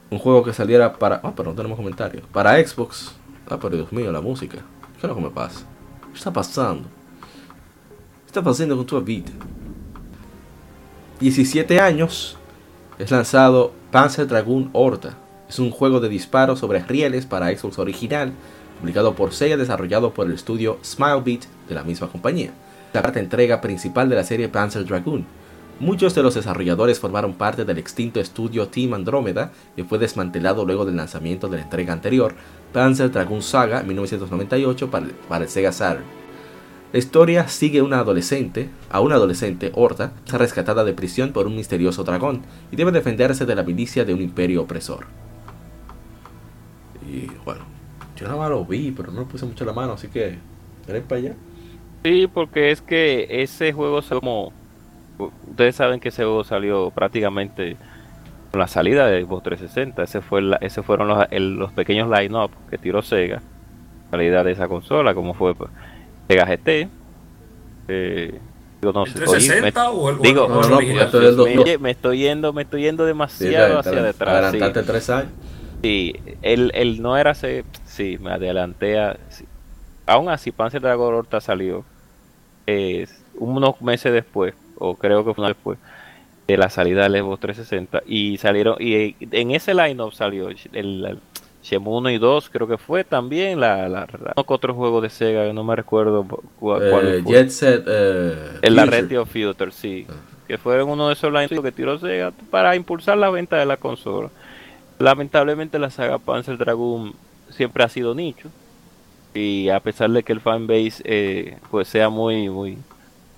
un juego que saliera para... Ah, pero no tenemos comentarios. Para Xbox. Ah, pero Dios mío, la música. ¿Qué es lo que me pasa? ¿Qué está pasando? ¿Qué está pasando con tu vida? 17 años es lanzado Panzer Dragoon Horta. Es un juego de disparos sobre rieles para Xbox original, publicado por Sega, desarrollado por el estudio Smilebeat de la misma compañía. La cuarta entrega principal de la serie Panzer Dragoon. Muchos de los desarrolladores formaron parte del extinto estudio Team Andromeda, que fue desmantelado luego del lanzamiento de la entrega anterior, Panzer Dragoon Saga 1998 para para el Sega Saturn. La historia sigue una adolescente, a una adolescente Horta, rescatada de prisión por un misterioso dragón y debe defenderse de la milicia de un imperio opresor. Y bueno, yo nada más lo vi, pero no le puse mucho la mano, así que ven para allá. Sí, porque es que ese juego se como ustedes saben que ese juego salió prácticamente con la salida de Xbox 360. Ese fue la- ese fueron los, el- los pequeños line-up que tiró Sega, salida de esa consola, como fue pues, Sega GT. Eh, digo, no ¿El sé, oye, 360 o el, o el- digo, no, no, me, estoy yendo, me estoy yendo Sí, demasiado hacia adel- detrás. sí. Adelantaste tres años. Sí, él, él no era ese. Sí, me adelanté a. sí. Aún así, Panzer Dragon Horta salió eh, unos meses después, o creo que fue una después, de la salida del Xbox 360. Y salieron. Y en ese lineup salió el, el Shenmue 1 y 2, creo que fue también. La, la, la- otro juego de Sega, no me recuerdo cu- cuál, Eh, fue. Jet Set. Eh, El la Future. Red of Future, sí. Que fueron uno de esos lineups que tiró Sega para impulsar la venta de la consola. Lamentablemente la saga Panzer Dragoon siempre ha sido nicho. Y a pesar de que el fanbase eh, pues sea muy, muy,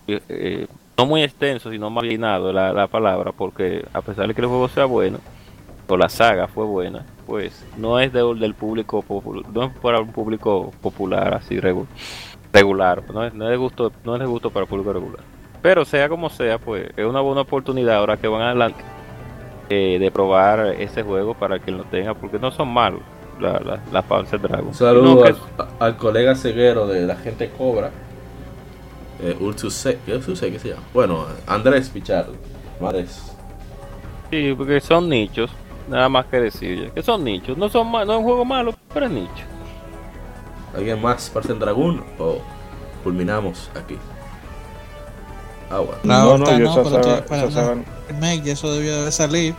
eh, eh, no muy extenso, sino más llenado la, la palabra, porque a pesar de que el juego sea bueno, o la saga fue buena, pues no es de- del público popular, no es para un público popular así regu- regular, no es, no es de gusto, no es de gusto para el público regular. Pero sea como sea, pues es una buena oportunidad ahora que van adelante eh, de probar ese juego para quien lo tenga, porque no son malos la, la, la Panzer Dragon. Un saludo No, que- al, al colega ceguero de la gente Cobra. Eh, Urtuse, ¿qué se llama? Bueno, Andrés Pichardo. Andrés. Sí, porque son nichos, nada más que decir, que son nichos, no son no es un juego malo, pero es nicho. ¿Alguien más parte en Dragón? ¿O culminamos aquí? Ah, bueno. La No, otra no, yo no, esa pero saga, tiene- para esa una saga- remake, y eso debió de salir.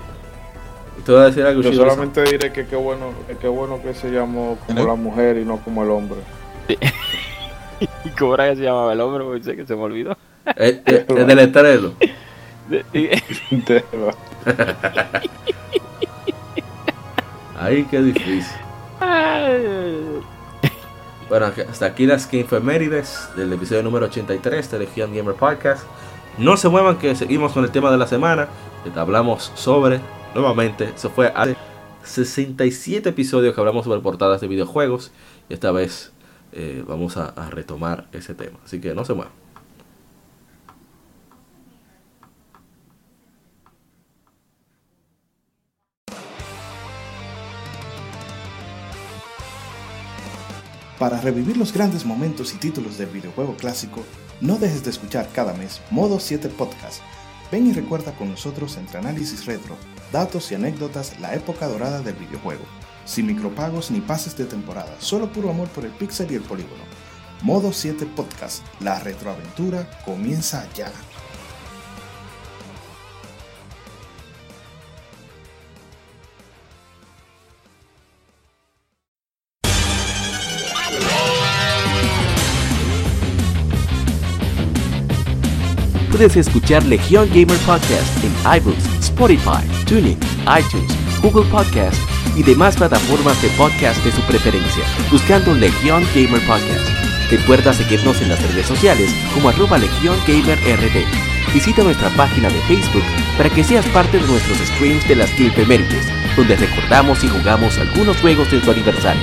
¿Y ¿Te voy a decir algo, yo solamente diré que qué bueno, que qué bueno que se llamó como la mujer y no como el hombre. ¿Y cómo era que se llamaba el hombre? Porque sé que se me olvidó. Eh, eh, el del estreno. De- De- Ay, qué difícil. Ay, Bueno, hasta aquí las que infemérides del episodio número 83 de Legion Gamer Podcast. No se muevan que seguimos con el tema de la semana. Que hablamos sobre, nuevamente, eso fue hace 67 episodios que hablamos sobre portadas de videojuegos. Y esta vez eh, vamos a, a retomar ese tema. Así que no se muevan. Para revivir los grandes momentos y títulos del videojuego clásico, no dejes de escuchar cada mes Modo 7 Podcast. Ven y recuerda con nosotros entre análisis retro, datos y anécdotas la época dorada del videojuego. Sin micropagos ni pases de temporada, solo puro amor por el pixel y el polígono. Modo 7 Podcast, la retroaventura comienza ya. Puedes escuchar Legion Gamer Podcast en iBooks, Spotify, Tuning, iTunes, Google Podcast y demás plataformas de podcast de su preferencia, buscando Legion Gamer Podcast. Recuerda seguirnos en las redes sociales como arroba Legion Gamer RD. Visita nuestra página de Facebook para que seas parte de nuestros streams de las Kilpemérides, donde recordamos y jugamos algunos juegos de su aniversario.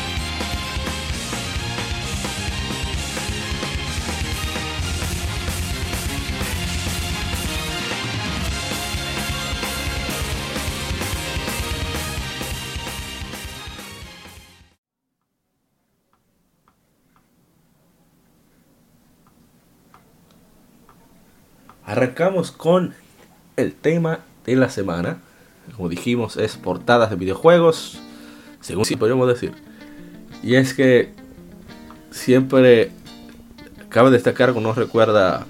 Arrancamos con el tema de la semana. Como dijimos, es portadas de videojuegos, según si podríamos decir. Y es que siempre cabe destacar que uno recuerda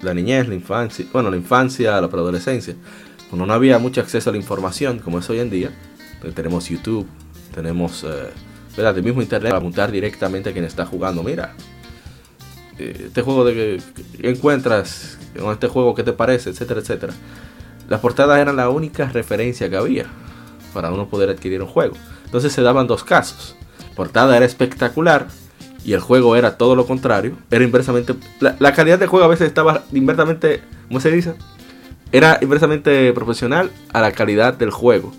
la niñez, la infancia, bueno, la infancia, la preadolescencia, cuando no había mucho acceso a la información como es hoy en día. Tenemos YouTube, tenemos eh, el mismo internet para apuntar directamente a quien está jugando. Mira, este juego de que encuentras con este juego, ¿qué te parece? Etcétera, etcétera. Las portadas eran la única referencia que había para uno poder adquirir un juego. Entonces se daban dos casos. La portada era espectacular y el juego era todo lo contrario. Era inversamente. La, la calidad del juego a veces estaba inversamente. ¿Cómo se dice? Era inversamente proporcional a la calidad del juego.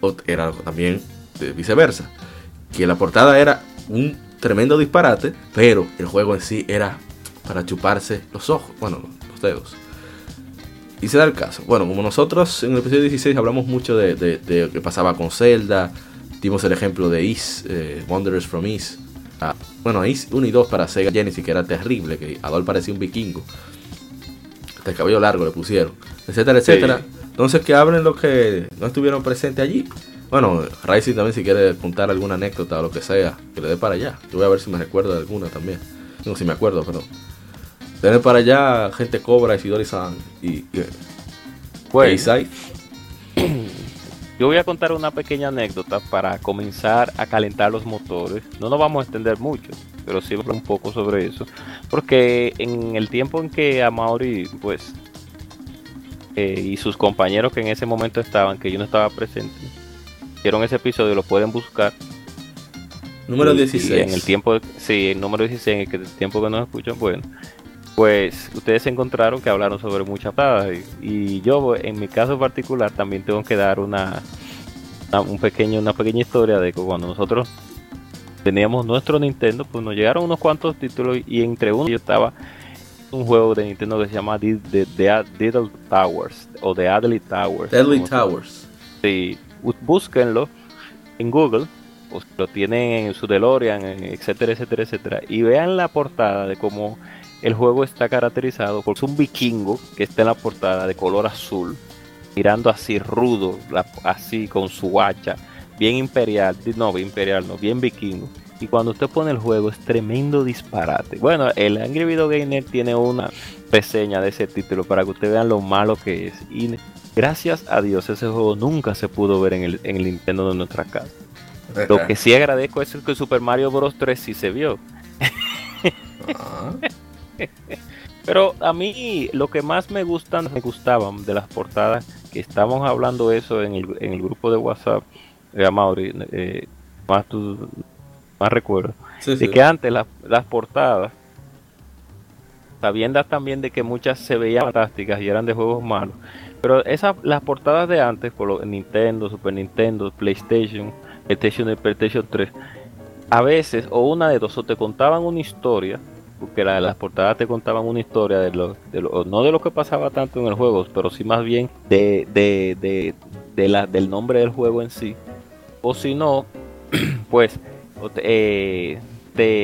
O era también viceversa. Que la portada era un tremendo disparate, pero el juego en sí era para chuparse los ojos, bueno, los dedos. Y se da el caso. Bueno, como nosotros en el episodio 16 hablamos mucho de, de, de lo que pasaba con Zelda, dimos el ejemplo de Is, eh, Wanderers from Is. Ah, bueno, Is 1 y 2 para Sega Genesis, que era terrible, que Adol parecía un vikingo. Hasta el cabello largo le pusieron, etcétera, etcétera. Sí. Entonces que hablen los que no estuvieron presentes allí. Bueno, Rising también si quiere contar alguna anécdota o lo que sea, que le dé para allá. Yo voy a ver si me recuerdo de alguna también. No, si me acuerdo, pero... Tener para allá gente Cobra, Isidori-san y... y Pues, Keisai. yo voy a contar una pequeña anécdota para comenzar a calentar los motores. No nos vamos a extender mucho, pero sí un poco sobre eso. Porque en el tiempo en que Amaury, pues, eh, y sus compañeros que en ese momento estaban, que yo no estaba presente, hicieron ese episodio, lo pueden buscar. Número Y- y 16. en el tiempo, sí, el número 16, en el, que- el tiempo que nos escuchan, bueno, pues ustedes se encontraron que hablaron sobre muchas palabras. Y, y yo, en mi caso particular, también tengo que dar una, una- un pequeño, una pequeña historia de que cuando nosotros teníamos nuestro Nintendo, pues nos llegaron unos cuantos títulos y entre uno yo estaba un juego de Nintendo que se llama The, The, The Diddle Towers o The Adley Towers. Deadly Towers. Sí, búsquenlo en Google o lo tienen en su DeLorean, etcétera, etcétera, etcétera, y vean la portada de cómo el juego está caracterizado por un vikingo que está en la portada de color azul, mirando así rudo, así con su hacha, bien imperial, no, bien imperial, no, bien vikingo. Y cuando usted pone el juego es tremendo disparate. Bueno, el Angry Video Gamer tiene una reseña de ese título para que ustedes vean lo malo que es. Gracias a Dios ese juego nunca se pudo ver en el, en el Nintendo de nuestra casa. Lo que sí agradezco es que Super Mario Bros. 3 sí se vio. Ah. Pero a mí lo que más me gustan, me gustaban de las portadas, que estamos hablando eso en el, en el grupo de WhatsApp, de Mauri, eh, más, tu, más recuerdo, de que antes las portadas, sabiendo también de que muchas se veían fantásticas y eran de juegos malos, pero esas, las portadas de antes, por lo, Nintendo, Super Nintendo, PlayStation, PlayStation y PlayStation 3, a veces, o una de dos, o te contaban una historia, porque las portadas te contaban una historia de lo, de lo, no de lo que pasaba tanto en el juego, pero sí más bien de, de, de, de la, del nombre del juego en sí. O si no, pues eh,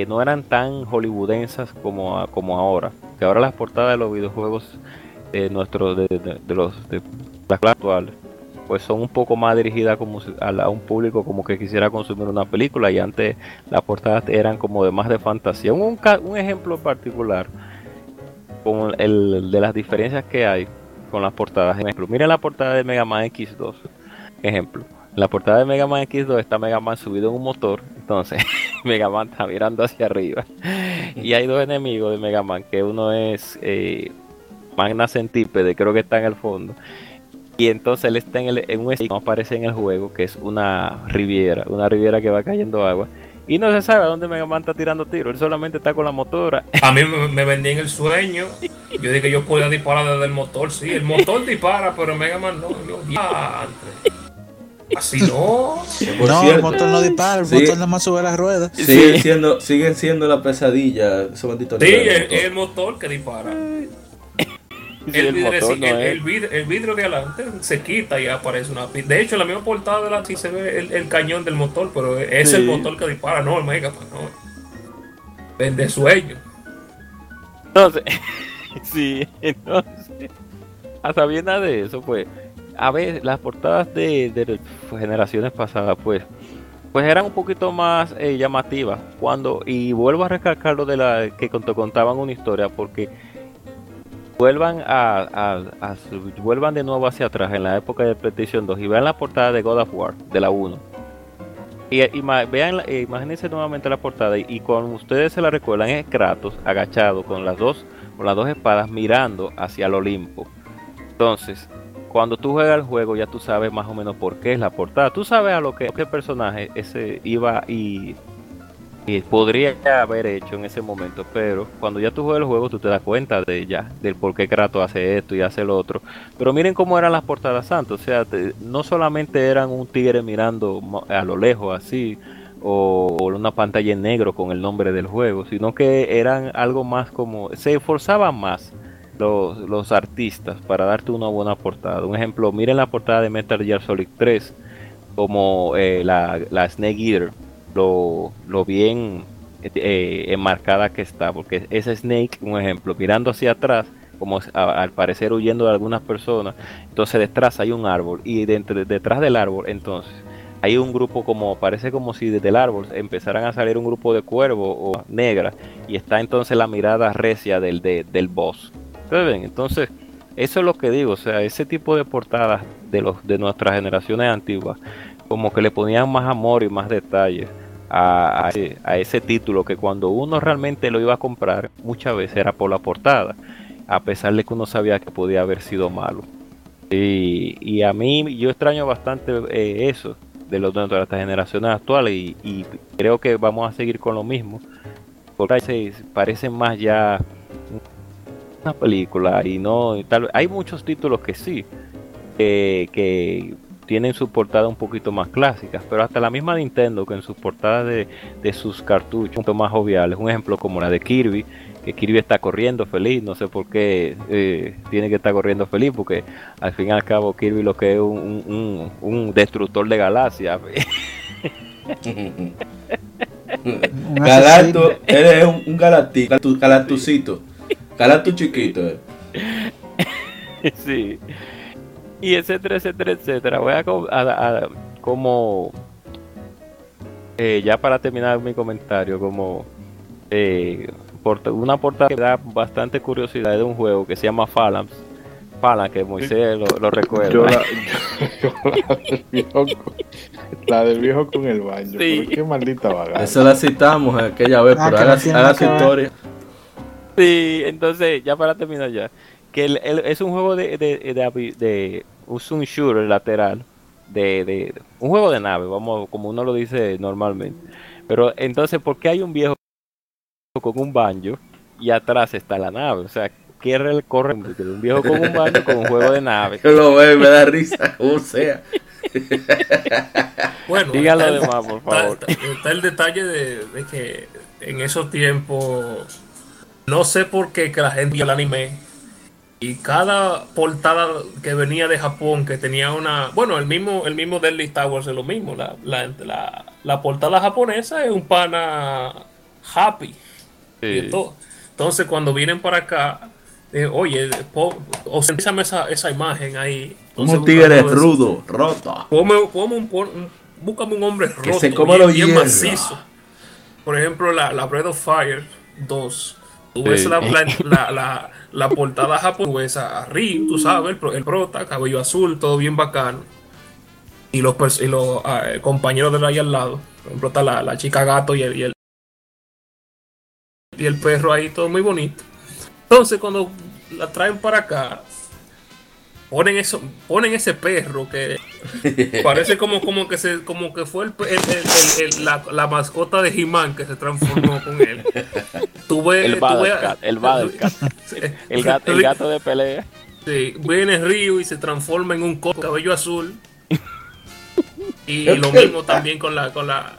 no eran tan hollywoodensas como, como ahora. Que ahora las portadas de los videojuegos de nuestros de, los de las actuales pues son un poco más dirigidas como a, un público como que quisiera consumir una película y antes las portadas eran como de más de fantasía. Un, un ejemplo particular como el de las diferencias que hay con las portadas. Ejemplo, miren la portada de Mega Man X2. Ejemplo, en la portada de Mega Man X2 está Mega Man subido en un motor, entonces Mega Man está mirando hacia arriba. Y hay dos enemigos de Mega Man, que uno es eh, Magna Centípede, creo que está en el fondo, y entonces él está en, el, en un estado aparece en el juego, que es una riviera, una riviera que va cayendo agua. Y no se sabe a dónde Mega Man está tirando tiro, él solamente está con la motora. A mí me, vendí en el sueño. Yo dije que yo podía disparar desde el motor, sí. El motor dispara, pero Mega Man no. Así no. no, el motor no dispara, el motor nada más sube las ruedas. Siguen, siendo, siguen siendo la pesadilla, esos Sí, es el motor que dispara el, vidrio, el, vidrio, de adelante se quita y aparece una De hecho, en la misma portada de la sí se ve el, cañón del motor, pero es el motor que dispara, no el Mega no. Vende sueño. Entonces, sí, entonces, a sabienda de eso, pues, a ver, las portadas de, de generaciones pasadas, pues, pues eran un poquito más eh, llamativas. Cuando, y vuelvo a recalcar lo de la que contaban una historia, porque vuelvan a, vuelvan de nuevo hacia atrás en la época de PlayStation 2 y vean la portada de God of War de la 1 y, vean eh, imagínense nuevamente la portada y, cuando ustedes se la recuerdan es Kratos agachado con las dos con las dos espadas mirando hacia el Olimpo. Entonces cuando tú juegas el juego ya tú sabes más o menos por qué es la portada. Tú sabes a lo que el personaje ese iba y y podría haber hecho en ese momento, pero cuando ya tú juegas el juego tú te das cuenta de ya, del por qué Kratos hace esto y hace lo otro. Pero miren cómo eran las portadas santas, o sea, no solamente eran un tigre mirando a lo lejos así, o, una pantalla en negro con el nombre del juego, sino que eran algo más como, se esforzaban más los, los artistas para darte una buena portada. Un ejemplo, miren la portada de Metal Gear Solid 3, como eh, la, la Snake Eater lo, lo bien eh, enmarcada que está, porque ese Snake, un ejemplo, mirando hacia atrás, como al parecer huyendo de algunas personas, entonces detrás hay un árbol y detrás del árbol entonces hay un grupo como, parece como si desde el árbol empezaran a salir un grupo de cuervos o negras y está entonces la mirada recia del, del boss. Entonces eso es lo que digo, o sea, ese tipo de portadas de, los, de nuestras generaciones antiguas, como que le ponían más amor y más detalles a, ese título que cuando uno realmente lo iba a comprar muchas veces era por la portada, a pesar de que uno sabía que podía haber sido malo. Y, a mí yo extraño bastante eh, eso de, los, de las generaciones actuales y, creo que vamos a seguir con lo mismo, porque se parecen más ya una película y no tal hay muchos títulos que sí que tienen su portada un poquito más clásicas, pero hasta la misma Nintendo que en sus portadas de, sus cartuchos un poco más joviales, un ejemplo como la de Kirby, que Kirby está corriendo feliz, no sé por qué eh, tiene que estar corriendo feliz, porque al fin y al cabo Kirby lo que es un, destructor de galaxias. Galacto, eres un, un galacti- galactu- galactucito. Galactus chiquito. eh. sí. Y etcétera, etcétera, etcétera. Voy a, a- a- como eh, ya para terminar mi comentario, como eh, una portada que da bastante curiosidad de un juego que se llama Phalanx. Phalanx, que Moisés lo, lo recuerda. Yo la, yo la del viejo con, la del viejo con el baño. Sí. qué maldita vagada. Eso la citamos aquella vez, Ah, pero haga, haga su historia. Sí, entonces, ya para terminar ya. Que el- el- es un juego de, de, de, de- un shooter lateral. De, de, un juego de nave, vamos, como uno lo dice normalmente. Pero entonces, ¿por qué hay un viejo con un banjo y atrás está la nave? O sea, ¿qué re- corre de un viejo con un banjo con un juego de nave? Yo lo veo y me da risa, como sea. Bueno, Diga lo está el- demás, por está- favor. Está, está el detalle de, de que en esos tiempos, no sé por qué que la gente vio el anime y cada portada que venía de Japón que tenía una, bueno, el mismo, el mismo Deadly Towers es lo mismo, la, la, la, la portada japonesa es un pana happy y Sí. todo. Entonces cuando vienen para acá, eh, oye, po- observízame esa, esa imagen ahí. Entonces, Un tigre rudo, roto. Ponme- ponme un, un- búscame un hombre roto, se coma bien, los bien hierros. macizo. Por ejemplo, la, la Breath of Fire 2. Tú Sí. ves la, la, la, la- portada japonesa, Ryu, tú sabes, el, el prota, cabello azul, todo bien bacano. Y los, y los ah, compañeros de la ahí al lado. Por ejemplo, está la, la chica gato y el, y el, y el perro ahí, todo muy bonito. Entonces, cuando la traen para acá, ponen eso, ponen ese perro que parece como, como que se, como que fue el, el- el- el- el- la, la mascota de He-Man que se transformó con él. Tú ves, El Battlecat, el. El gato, el gato de pelea. Sí, viene Ryu y se transforma en un co- cabello azul. Y lo mismo también con la, con la,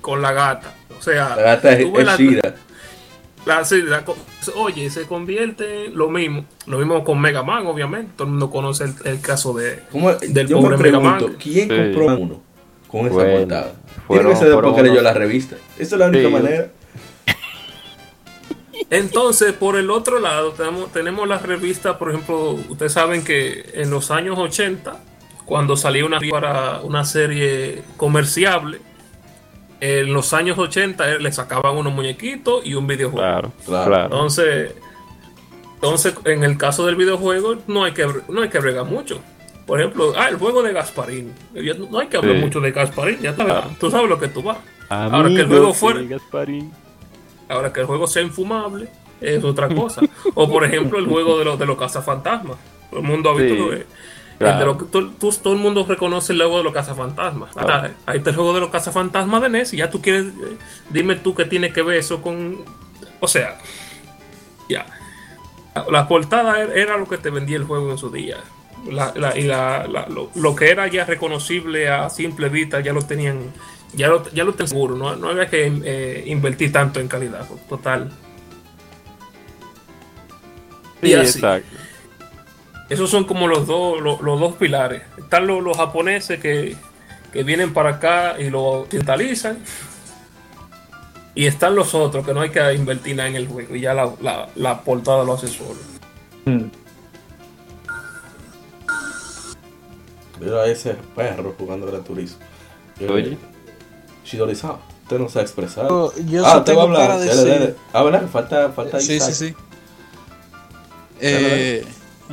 con la gata. O sea, La gata es, tú ves es la- Shira. La- sí, la co- oye, se convierte en lo mismo. Lo mismo con Mega Man, obviamente. Todo el mundo conoce el, el caso de. ¿Cómo- Del yo pobre me Mega Man. ¿quién Sí. compró uno con esa Bueno, portada? Tiene que ser leyó la revista. Esa es la única Sí. manera. Entonces, por el otro lado, tenemos, tenemos las revistas, por ejemplo, ustedes saben que en los años 80, cuando salió una, para una serie comerciable, en los años 80 eh, le sacaban unos muñequitos y un videojuego. Claro, Claro. claro. Entonces, entonces, en el caso del videojuego, no hay que, no hay que bregar mucho. Por ejemplo, ah, el juego de Gasparín. Ya No hay que hablar Sí. mucho de Gasparín, ya tú, tú sabes lo que tú vas. Ahora que el juego fuera, Gasparín. Ahora que el juego sea infumable, es otra cosa. o por ejemplo, el juego de los de los cazafantasmas. Todo el mundo ha visto Sí, lo el de lo tú- todo el mundo reconoce el juego de los cazafantasmas. Claro. Ah, Ahí está el juego de los cazafantasmas de NES y ya tú quieres, eh, dime tú qué tiene que ver eso con... O sea, ya. La portada era- era lo que te vendía el juego en su día. La- la- y la- la- lo, lo que era ya reconocible a simple vista ya lo tenían ya lo, ya lo tenían seguro no, no había que eh, invertir tanto en calidad total Sí, y así. exacto. Esos son como los dos los, los dos pilares están los, los japoneses que, que vienen para acá y lo occidentalizan y están los otros que no hay que invertir nada en el juego y ya la, la, la portada lo hace solo Mm. Mira a ese perro jugando Gran Turismo. Oye. Shidori-san, usted no se ha expresado. Yo, yo ah, va a tengo para hablar. decir. Dale, dale. Ah, ¿verdad? Falta, falta Sí, Isaac. sí, sí. Eh,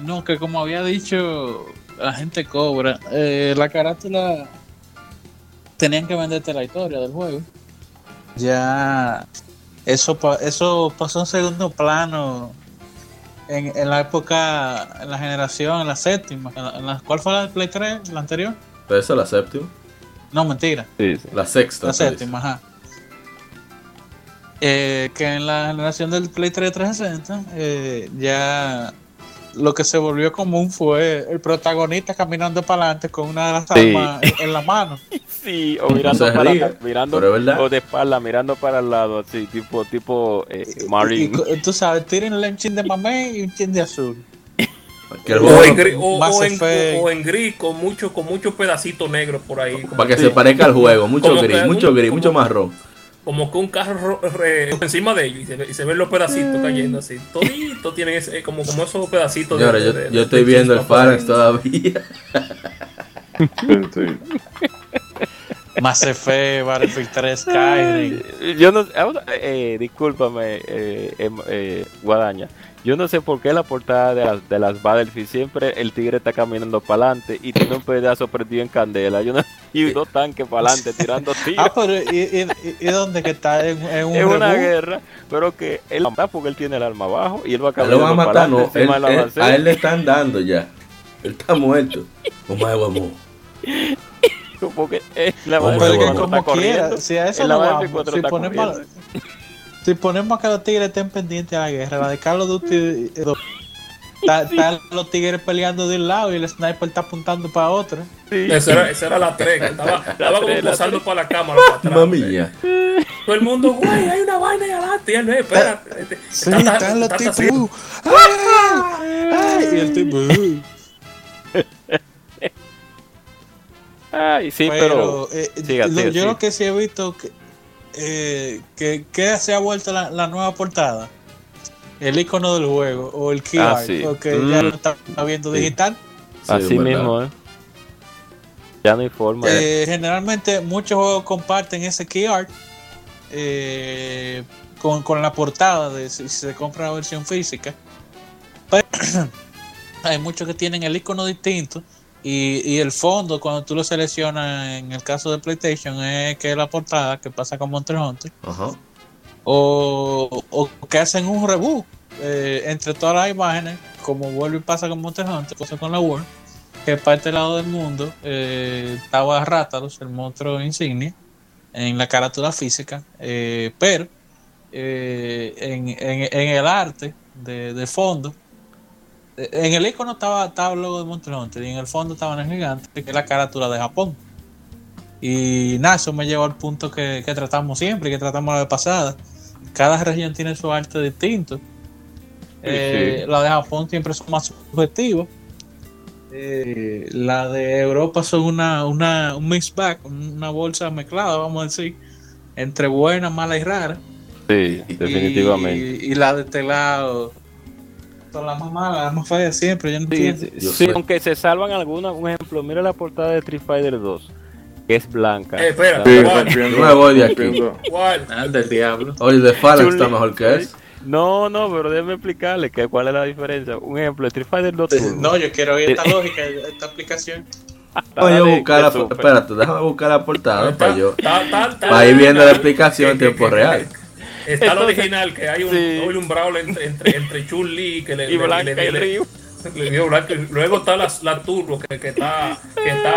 no, que como había dicho, la gente cobra. Eh, la carátula tenían que venderte la historia del juego. Ya eso, eso pasó en segundo plano en, en la época, en la generación, en la séptima. En la, en la- ¿Cuál fue la de Play 3? ¿La anterior? Esa es la séptima. No, mentira. Sí, sí. La sexta. La dice. séptima, ajá. Eh, que en la generación del Play 3 360 eh, ya lo que se volvió común fue el protagonista caminando para adelante con una de las Sí. armas en, la mano. Sí, o mirando para mirando o de espalda, mirando para el lado, así, tipo, tipo eh, Y, Marine. co- tú sabes, tírenle un chin de mamé y un chin de azul. o, en, gris, o, en, gris con muchos con muchos pedacitos negros por ahí. Para que se parezca al juego, mucho gris, mucho gris, mucho marrón. Como que un carro encima de ellos y se, ven los pedacitos cayendo así. Todito tienen ese, como, como esos pedacitos. Señora, yo, yo estoy viendo el Farex todavía. Más Effect, Battlefield 3, Skyrim. Yo no, eh, discúlpame, eh, em, eh, Guadaña. Yo no sé por qué la portada de las, de las Battlefield siempre el tigre está caminando para adelante y tiene un pedazo perdido en candela. Yo no, y dos tanques para adelante tirando tiros. Ah, pero ¿y, y, dónde que está? ¿En, en una guerra, pero que él va a matar porque él tiene el arma abajo y él va a caminando Lo va a matar, no. a él le están dando ya. Él está muerto. Como vamos. Porque es la madre que como quiera, si a eso no vamos, si si ponemos que los tigres estén pendientes a la guerra, la de Carlos Duty Están los tigres peleando de un lado y el sniper está apuntando para otro. Sí. Esa, era, esa era la 3. Estaba, estaba como posando para la cámara. Mamilla. Todo el mundo, güey, hay una vaina ahí adelante. Y él no, espérate. Sí, están los tipos. ¡Ay! Y el tipo. Ay, sí, pero. Eh, yo lo que sí he visto que, eh, que, que, se ha vuelto la, la, nueva portada. El icono del juego o el key ah, art, porque ya no mm. está viendo digital. Así mismo, ¿eh? Ya no hay forma. Eh, generalmente muchos juegos comparten ese key art eh, con, con, la portada de si se compra la versión física. Pero hay muchos que tienen el icono distinto y, el fondo, cuando tú lo seleccionas, en el caso de PlayStation, es que es la portada que pasa con Monster Hunter. O, o, que hacen un reboot eh, entre todas las imágenes, como vuelve y pasa con Monster Hunter, cosa con la World, que parte del lado del mundo eh, estaba Rátalos, el monstruo insignia, en la carátula física, eh, pero en, en, el arte de, de fondo en el icono estaba, estaba el logo de Monster Hunter y en el fondo estaba en el gigante, que es la carátula de Japón. Y nada, eso me llevó al punto que, tratamos siempre, que tratamos la vez pasada. Cada región tiene su arte distinto. Eh, la de Japón siempre son más subjetivos. Eh, la de Europa son una, una, un mix bag, una bolsa mezclada, vamos a decir, entre buena, mala y rara. Sí, definitivamente. Y, y la de este lado la más mala, la más fea siempre, yo no sí, aunque se salvan algunas, un ejemplo, mira la portada de Street Fighter 2, que es blanca. Eh, espera, no me voy de aquí. ¿Cuál? Ah, del diablo. Oye, de Fallen está mejor que es. No, no, pero déjame explicarle que cuál es la diferencia. Un ejemplo, Street Fighter 2 No, yo quiero oír esta lógica, esta aplicación. Voy a buscar la, espérate, déjame buscar la portada para yo. Para ir viendo la explicación en tiempo real. Está el original, que hay un, sí. un brawl entre, entre, entre Chun-Li que le, y Blanca le, le, le, le dio Blanca. Luego está la, la Turbo, que, que está que está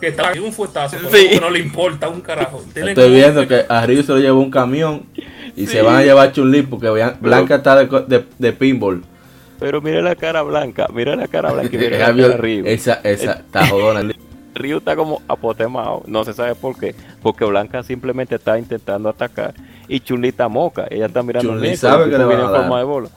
que está un fuetazo, sí. que no le importa un carajo. Estoy viendo que a Ryu se lo llevó un camión y sí. se van a llevar a Chun-Li porque Blanca está de, de, de pinball. Pero mira la cara blanca, mira la cara blanca y mira la cara Ryu. Esa, esa, está jodona. Ryu está como apotemado, no se sabe por qué, porque Blanca simplemente está intentando atacar y Chulita moca, ella está mirando el sabe que, viene en forma de bola.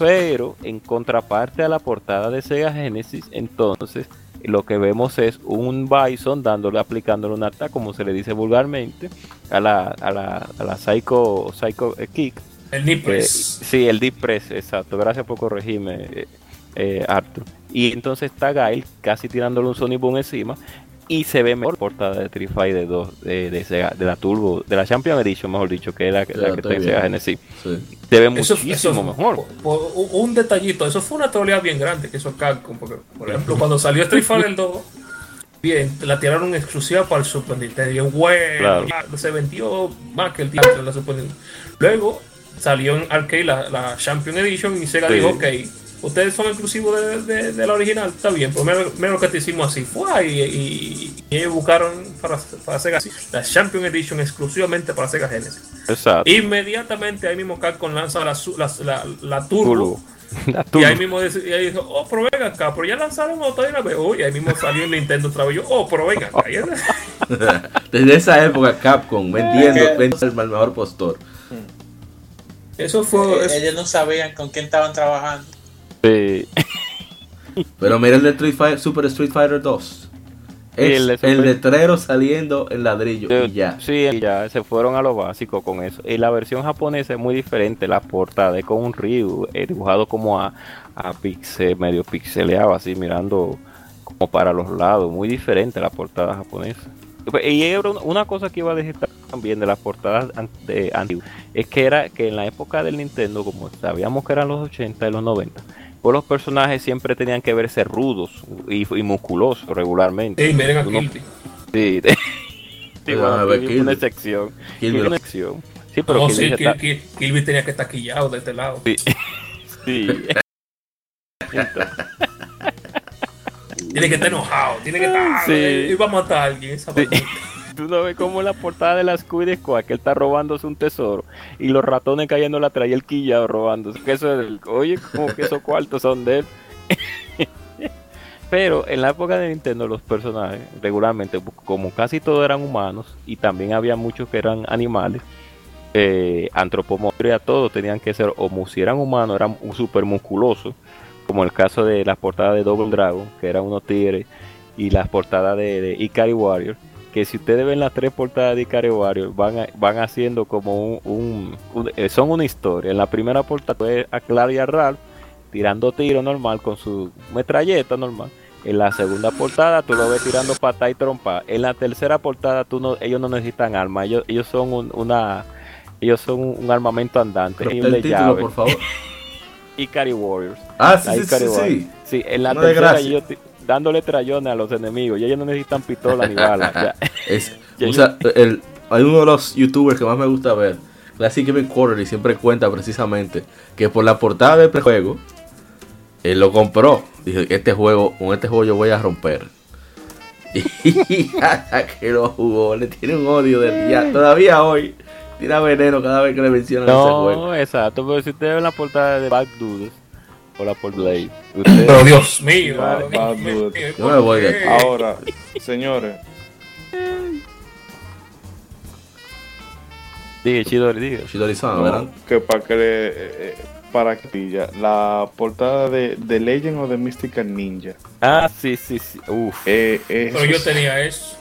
Pero en contraparte a la portada de Sega Genesis, entonces lo que vemos es un Bison dándole, aplicándole un ataque, como se le dice vulgarmente, a la, a la, a la Psycho, Psycho Kick. El Deep Press. Eh, sí, el Deep Press, exacto. Gracias por corregirme, eh, eh, Arthur. Y entonces está Gail casi tirándole un Sonic Boom encima y se ve mejor portada de Street Fighter 2 de, de, de, la Turbo, de la Champion Edition, mejor dicho, que es la, la que está en Sega Genesis. Se ve muchísimo mejor. un detallito, eso fue una teoría bien grande que hizo Capcom, porque, por ejemplo, cuando salió Street Fighter 2, bien, la tiraron exclusiva para el Super Nintendo. Bueno, se vendió más que el título de la Super Nintendo. Luego salió en arcade la, la Champion Edition y Sega dijo, ok ustedes son exclusivos de, de, la original, está bien, pero menos, lo que te hicimos así fue y, y, ellos buscaron para, para Sega la Champion Edition exclusivamente para Sega Genesis. Exacto. Inmediatamente ahí mismo Capcom lanza la, la, la, Turbo. Y ahí mismo y ahí dijo, oh, pero venga acá, pero ya lanzaron otra vez. Oh, y ahí mismo salió el Nintendo otra vez. Yo, oh, pero venga acá. Desde esa época Capcom vendiendo, vendiendo el mejor postor. Eso fue. Ellos no sabían con quién estaban trabajando. Sí. Pero mira el de Street Fighter, Super Street Fighter 2. Es el letrero saliendo en ladrillo y ya. Sí, y ya se fueron a lo básico con eso. Y la versión japonesa es muy diferente. La portada es con un Ryu eh, dibujado como a, a pixel, medio pixeleado, así mirando como para los lados. Muy diferente la portada japonesa. Y era una- cosa que iba a decir también de las portadas antiguas es que era que en la época del Nintendo, como sabíamos que eran los 80 y los 90, pues los personajes siempre tenían que verse rudos y, y musculosos regularmente. Ey, miren a Uno- Kirby. Sí, sí, bueno, a ver, Kirby una excepción. Kirby una excepción. Sí, pero No, Kirby sí, está- Kirby tenía que estar quillado de este lado. Sí. sí. Tiene que estar enojado, tiene que estar. Sí. eh, Iba a matar a alguien. Esa Sí. Tú no ves como la portada de la Squad que él está robándose un tesoro y los ratones cayendo la trae el quillado robándose. Que oye, como que esos cuartos son de él. Pero en la época de Nintendo los personajes regularmente, como casi todos eran humanos y también había muchos que eran animales, eh, todos tenían que ser, o si eran humanos, eran súper musculosos, como el caso de las portadas de Double Dragon, que eran unos tigres, y las portadas de, de Ikari Warrior, que si ustedes ven las tres portadas de Warrior, van, van haciendo como un, un- un- eh, son una historia. En la primera portada es a Clara y a Ralph tirando tiro normal con su metralleta normal. En la segunda portada tú lo ves tirando pata y trompa. En la tercera portada tú no, ellos no necesitan armas, ellos, ellos son un, una ellos son un, armamento andante, ellos el título, llave. por favor. Ikari Warriors. Ah, sí, sí, sí, en la tercera ellos dándole trayones a los enemigos y ellos no necesitan pistola ni bala. ya. Es, Ya o yo- sea, el, hay uno de los youtubers que más me gusta ver, Classic Game Quarterly, siempre cuenta precisamente que por la portada del juego él lo compró. Dice, este juego, con este juego yo voy a romper. Y hasta que lo jugó, le tiene un odio del día. Todavía hoy tira veneno cada vez que le mencionan ese juego. No, exacto, pero si ustedes ven la portada de Bad Dudes o la por Blade, Pero Dios mío. Dios. Yo me voy de. Ahora, señores, Diga, Chidori, diga. Shidori-san, no, ¿verdad? que para que le- eh, eh, para que la portada de, de Legend of the Mystical Ninja. Ah, sí, sí, sí. Uf. Eh, eh, Pero yo tenía eso.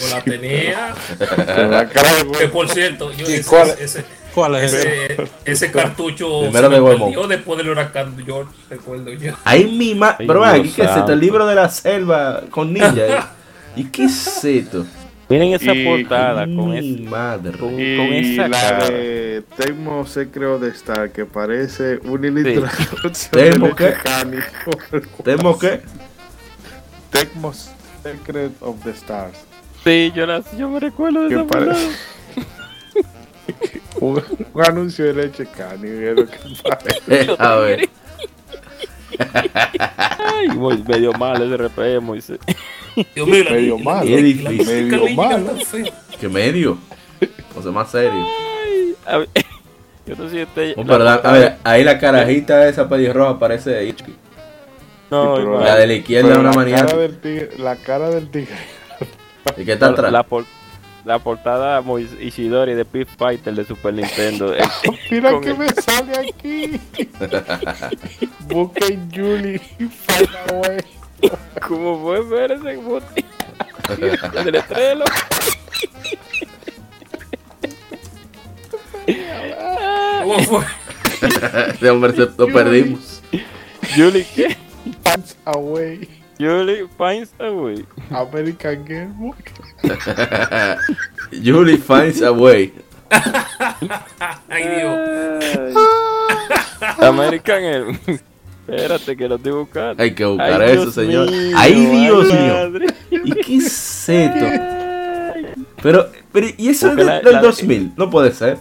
Yo la tenía. con la cara de Que por cierto, yo ¿Y ese, cuál? ese, ¿Cuál es ese? ese, ese cartucho Primero se me perdió después del huracán George, recuerdo yo. Ay, mi ma... Ay, Pero ven aquí, ¿qué es. El libro de la selva con ninja. ¿eh? ¿Y qué es esto? Miren esa Y- portada con Mi ese. madre. con- Y con esa la cara. de Tecmo Secret de Star, que parece un ilustración ¿Tecmo de qué? mecánico. ¿Temo qué? Tecmo Secret of the Stars. Sí, yo, la- yo me recuerdo de Que esa un, un anuncio de leche cani. es lo que. A ver. Ay, muy- medio mal ese RP, Moisés. Dios mío, la- Medio la- la- difícil. Medio fea. ¿Qué medio? O sea, más serio. A ver, yo no sé si usted. Oh, la pero la- a ver, ahí la carajita esa pelirroja parece Ichiki. No, Sí. La de la izquierda es una tigre, la cara del tigre. ¿Y qué está la, atrás? la por- la portada Mois- Ishidori de Pit Fighter de Super Nintendo. El- Mira que el- me sale aquí. Busquen Julie. ¿Cómo fue ver ese bote? Del estreno. ¿Cómo fue? Ese hombre se lo perdimos. Julie, ¿qué? Finds a way. Julie finds a way. American Boy. Julie finds a way. Ay, Dios. American Air. Espérate que lo estoy buscando. Hay que buscar Ay, eso, Dios señor. mío, ¡Ay, Dios ay, mío! madre. ¿Y qué es esto? Pero, pero, ¿y eso es del, la- del la- 2000? No puede ser.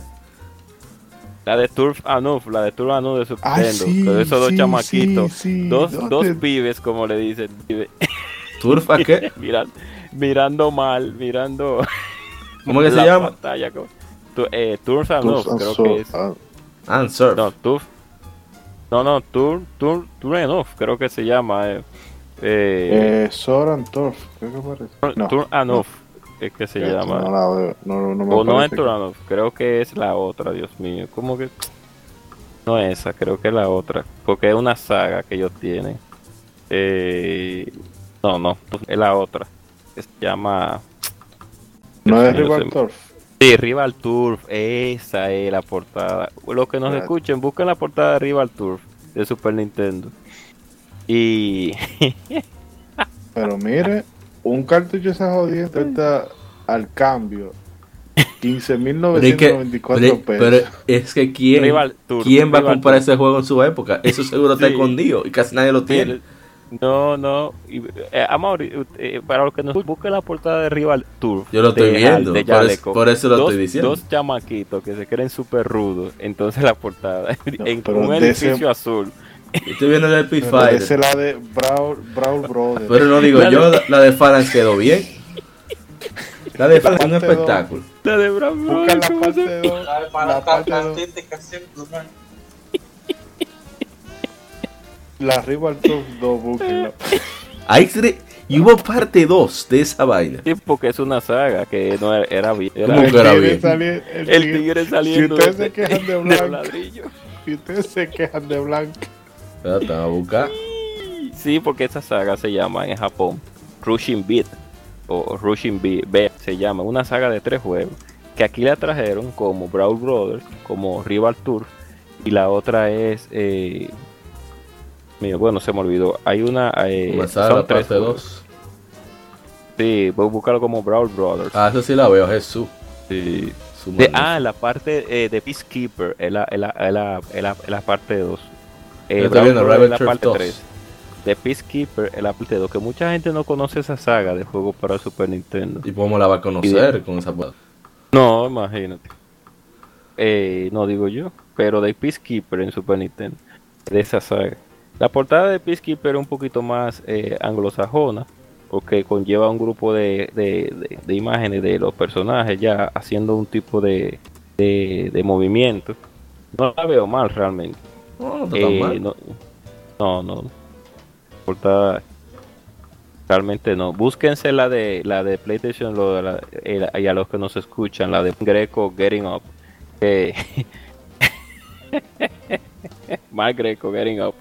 La de Turf Anuf, la de Turf Anuf de Super Ah, sí, con esos dos sí, chamaquitos. sí, sí. Dos, dos pibes, como le dicen. pibe- ¿Turfa qué? Miran- mirando mal, mirando. ¿Cómo que se la llama? pantalla. como- Tu- eh, Turf Anuf, creo so- que es. ah, Answer. No, Turf. No, no, Turf, Turf, Turf Anuf, creo que se llama. Eh, eh, eh, Soran Torf, creo que parece. No, Turf Anuf, es que se no llama. la veo, no, no me O no es. Turanoff, creo que es la otra, Dios mío. ¿Cómo que? No es esa, creo que es la otra. Porque es una saga que ellos tienen. Eh, no, no, es la otra. Se llama. No es Rival Turf. Sí, Rival Turf, esa es la portada. Los que nos Claro. escuchen, busquen la portada de Rival Turf de Super Nintendo. Y Pero mire, un cartucho de esa jodienda está al cambio. Pero es, que, 15.994 pero- pesos. pero es que quién, Rival Tour, quién va a comprar Tour. ese juego en su época. Eso seguro está Sí. escondido y casi nadie lo tiene. No, no. y, eh, Amaury, eh, para los que nos busquen la portada de Rival Tour. Yo lo estoy de- viendo, de por eso- Jaleco. por eso lo dos, estoy diciendo. Dos chamaquitos que se creen súper rudos. Entonces la portada en un de edificio ese- azul. Yo Estoy viendo el Epic Pero Fighter. esa es la de Brawl, Brawl Brothers. Pero no digo La de- yo, la, la de Phalanx quedó bien. La de Phalanx es un dos. espectáculo. La de Bravo. Busca la parte 2. La parte dos. La Rival Turf 2, búsquenla. Se- y hubo parte 2 de esa vaina. Sí, porque es una saga que no era, era bien. era- ¿Cómo que era tigre bien? sali- el el tigre- tigre saliendo Si ustedes se quejan de de blanco, ladrillo. si ustedes se quejan de blanco, Espérate, a buscar. Sí, porque esa saga se llama en Japón Rushing Beat o Rushing Beat se llama, una saga de tres juegos que aquí la trajeron como Brawl Brothers, como Rival Tour y la otra es eh, mío, bueno, se me olvidó. Hay una eh, Comenzar son la tres parte juegos. 2. Sí, voy a buscarlo como Brawl Brothers. Ah, eso sí la veo, Jesús. Sí. De- ah, la parte eh, de Peacekeeper, es la, es la, es la, es la, es la parte 2. Yo Eh, es la parte 2. 3. De Peacekeeper es la parte 2, que mucha gente no conoce esa saga de juegos para Super Nintendo. ¿Y cómo la va a conocer con esa? No, imagínate. Eh, no digo yo, pero de Peacekeeper en Super Nintendo, de esa saga. La portada de Peacekeeper es un poquito más eh, anglosajona, porque conlleva un grupo de, de- de- de imágenes de los personajes ya haciendo un tipo de, de, de movimiento. No la veo mal realmente. No, no está tan Eh, mal. no, no, no. Portada realmente no. Búsquense la de la de PlayStation lo de la- eh, y a los que nos escuchan, la de Greco Getting Up. Que Más Greco Getting Up.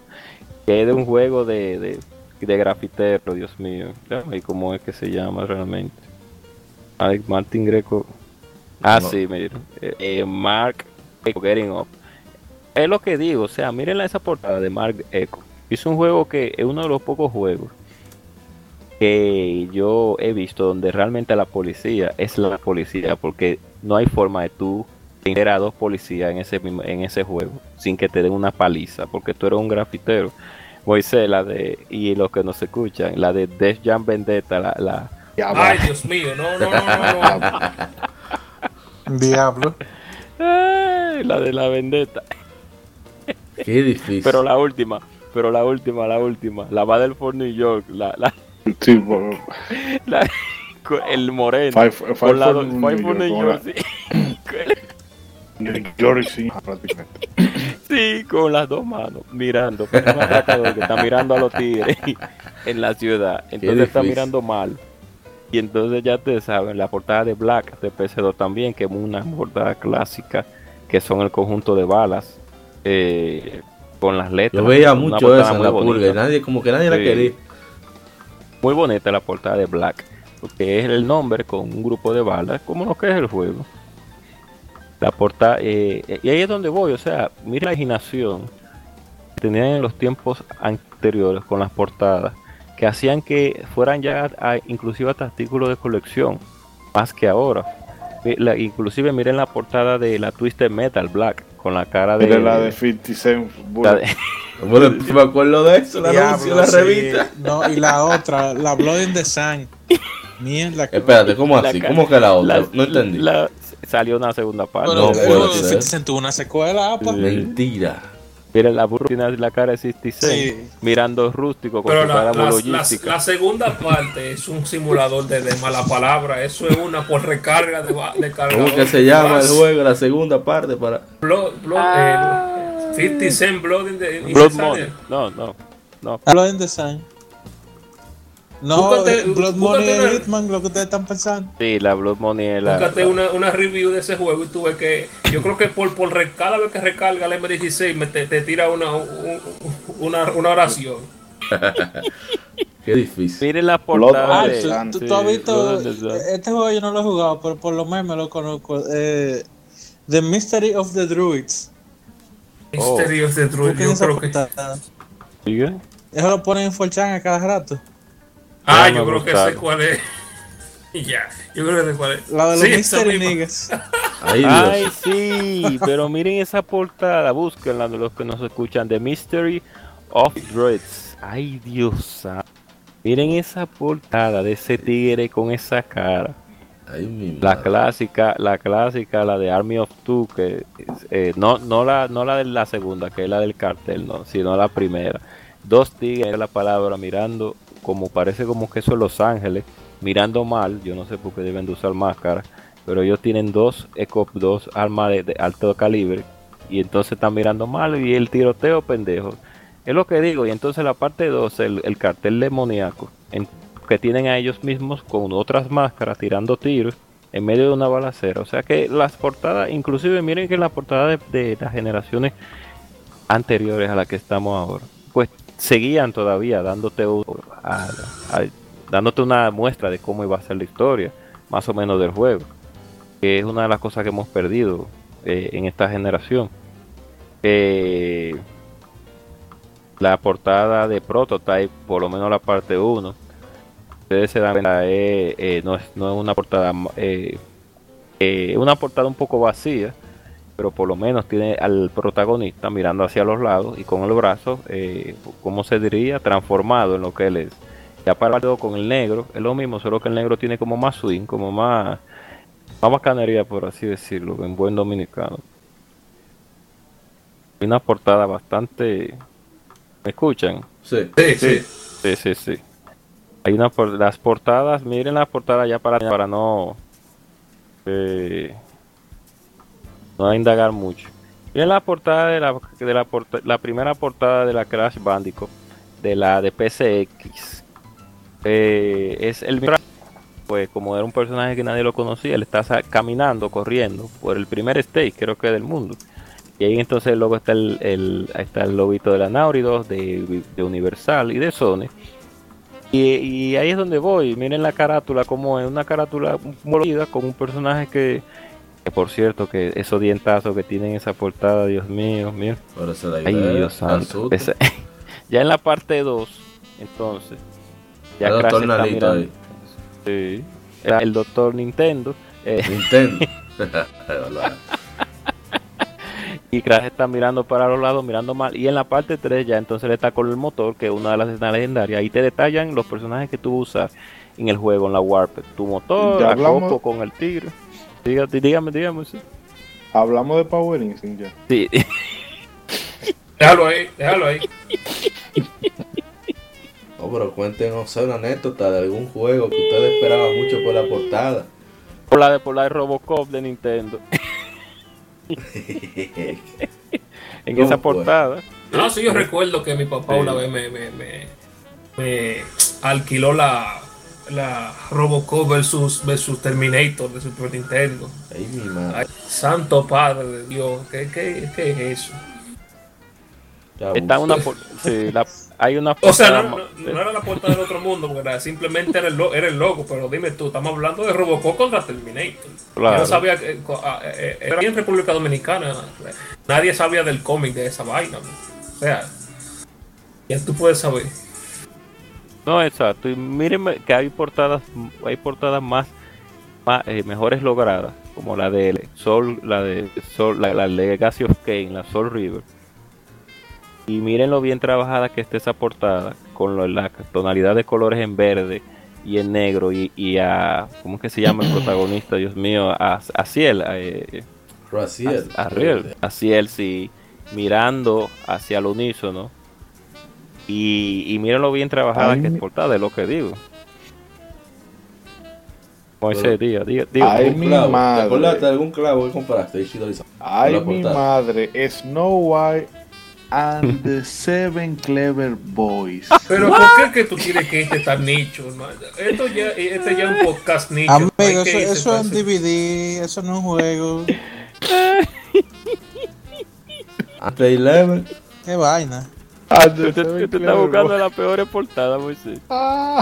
Que es de un juego de, de, de grafitero, Dios mío. ¿Y cómo es que se llama realmente? Martin Greco. Ah, No. sí, miren. Eh, eh, Mark Greco Getting Up. Es lo que digo, o sea, miren esa portada de Mark Echo. Es un juego que es uno de los pocos juegos que yo he visto donde realmente la policía es la policía, porque no hay forma de tú tener a dos policías en ese en ese juego sin que te den una paliza, porque tú eres un grafitero. Moisés, la de, y los que nos escuchan, la de Death Jam Vendetta, la, la. Ay, Dios mío, no, no, no, no, no. Diablo. ¡Ay! la de la vendetta. Qué difícil. Pero la última, pero la última, la última, la Battle for New York, la, la, Sí, el moreno. Five, five con la for do- New Five for York, New sí. New York, sí, prácticamente. Sí, con las dos manos, mirando. Un atracador que está mirando a los tigres en la ciudad. Entonces está mirando mal. Y entonces ya te saben, la portada de Black de PC2 también, que es una portada clásica, que son el conjunto de balas, eh, con las letras. Yo veía mucho eso en la purga y nadie, como que nadie la quería. Muy bonita la portada de Black, porque es el nombre con un grupo de balas, como lo que es el juego. La portada, eh, y ahí es donde voy, o sea, mira la imaginación que tenían en los tiempos anteriores con las portadas, que hacían que fueran ya a- inclusive hasta artículos de colección, más que ahora. La- inclusive miren la portada de la Twisted Metal Black, con la cara de... Era la de 50 Cent. la Bullet. de- Bueno, me acuerdo de eso, la Diablo, anuncio, la sí. revista. No, y la otra, la Blood in the Sun. Mierda. que- Espérate, ¿cómo La así? ca- ¿Cómo que la otra? la- no entendí. la- salió una segunda parte. Pero No el puede ser. 50 Cent tuvo una secuela, apa. Mentira. Mira la burra tiene la cara de 66, Sí. mirando rústico con Pero su la, cara la- la- la segunda parte es un simulador de, de mala palabra. Eso es una por recarga de, de cargador. ¿Cómo que se llama el juego? La segunda parte para. Blood, blood, eh, 50 Cent Blood in the, in Blood. Money. No, no, no. Blood in the Sun. No, Búscate- Blood Money de una- Hitman, lo que ustedes están pensando. Sí, la Blood Money es la. Búscate una, una review de ese juego y tú ves que yo creo que por, por cada vez que recarga el M16 me te, te tira una, un- una, una oración. Qué difícil. Miren la portada Ah, de... tú, tú- has visto. Este juego yo no lo he jugado, pero por lo menos lo conozco. Eh, the Mystery of the Druids. Mystery of the Druid, Busquen yo creo que. ¿Sigue? Eso lo ponen en 4chan a cada rato. Ah, yo creo que sé cuál es. ya, yo creo que sé cuál es. La de los Sí, Mystery. Niggas. Ay, sí, pero miren esa portada, búsquenla de los que nos escuchan, The Mystery of Dreads. Ay, Dios. Miren esa portada de ese tigre con esa cara. Ay, mi La clásica, la clásica, la de Army of Two, que eh, no, no la, no la de la segunda, que es la del cartel, no, sino la primera. Dos tigres, la palabra, mirando, como parece como que eso es Los Ángeles, mirando mal, yo no sé por qué deben de usar máscara, pero ellos tienen dos eco, dos armas de, alto calibre, y entonces están mirando mal y el tiroteo pendejo. Es lo que digo, y entonces la parte 2, el, el cartel demoníaco, en- que tienen a ellos mismos con otras máscaras tirando tiros en medio de una balacera. O sea que las portadas, inclusive miren que las portadas de, de las generaciones anteriores a la que estamos ahora, pues seguían todavía dándote, dándote una muestra de cómo iba a ser la historia, más o menos del juego, que es una de las cosas que hemos perdido eh, en esta generación. Eh, la portada de Prototype, por lo menos la parte 1, ustedes se dan cuenta, eh, eh, no, es, no es una portada, una portada un poco vacía, pero por lo menos tiene al protagonista mirando hacia los lados y con el brazo, eh, ¿cómo se diría? Transformado en lo que él es. Ya parado con el negro, es lo mismo, solo que el negro tiene como más swing, como más, más bacanería, por así decirlo, en buen dominicano. Una portada bastante... ¿Me escuchan? Sí. Sí, sí. Sí, sí, sí. Hay una por las portadas, miren las portadas ya para, para no eh, no indagar mucho. Miren la portada de la de la, porta- la primera portada de la Crash Bandicoot de la de PCX. Eh, es el pues como era un personaje que nadie lo conocía, él está caminando, corriendo por el primer stage, creo que del mundo. Y ahí entonces luego está el, el, está el lobito de la Nauridos, de, de Universal y de Sony. Y, y ahí es donde voy. Miren la carátula, como es una carátula molida con un personaje que, que, por cierto, que esos dientazos que tienen esa portada, Dios mío, miren. Ahora se da Ay, Dios santo. Esa- ya en la parte 2, entonces, ya El doctor está mirando. ahí. Sí. El doctor Nintendo. eh, Nintendo. y Crash está mirando para los lados, mirando mal. Y en la parte 3 ya entonces le está con el motor, que es una de las escenas legendarias. Ahí te detallan los personajes que tú usas en el juego, en la Warp. Tu motor, Ya la hablamos- Coco con el tigre. Dígame, dígame, dígame. Sí. Hablamos de Power Instinct ya. Sí. Déjalo ahí, déjalo ahí. Oh, pero cuéntenos una anécdota de algún juego que ustedes esperaban mucho por la portada. por, la de, por la de Robocop de Nintendo. en ¿Cómo esa fue? portada. No, sí, yo recuerdo que mi papá Sí. una vez me, me, me, me alquiló la, la Robocop versus, versus Terminator de Super Nintendo. Ay, mi madre. Ay, santo padre de Dios, ¿qué, qué, qué es eso? Está una sí, la- hay una O sea, no, ma- no- no era la portada del otro mundo, porque era- simplemente era el, lo- era el logo, pero dime tú, estamos hablando de Robocop contra Terminator. Claro. Yo no sabía que ah, eh, eh, era en República Dominicana, nadie sabía del cómic de esa vaina. O sea, ya tú puedes saber. No, exacto. Y mírenme que hay portadas, hay portadas más, más, eh, mejores logradas, como la de Sol, la de Sol, la, la Legacy of Kane, la Soul River. Y miren lo bien trabajada que está esa portada, con lo- la tonalidad de colores en verde y en negro y, y a, ¿cómo es que se llama el protagonista? Dios mío, a, a Ciel, a, eh, Raciel. a, a Riel, a Ciel, sí, mirando hacia el unísono. Y, y miren lo bien trabajada Ay, que es portada, es lo que digo. Moisés, diga, diga, diga. Ay, mi clavo. ¿Te madre. acordaste de algún clavo que compraste? Ay, mi madre, Snow White and the Seven Clever Boys. Pero ¿por qué es que tú tienes que irte tan nicho, hermano? Esto ya, este ya es un podcast nicho. Amigo, eso, es ese- DVD, eso no es un juego. Ante Eleven. Qué vaina. Ah, Usted, usted está buscando la peor portada, Moisés.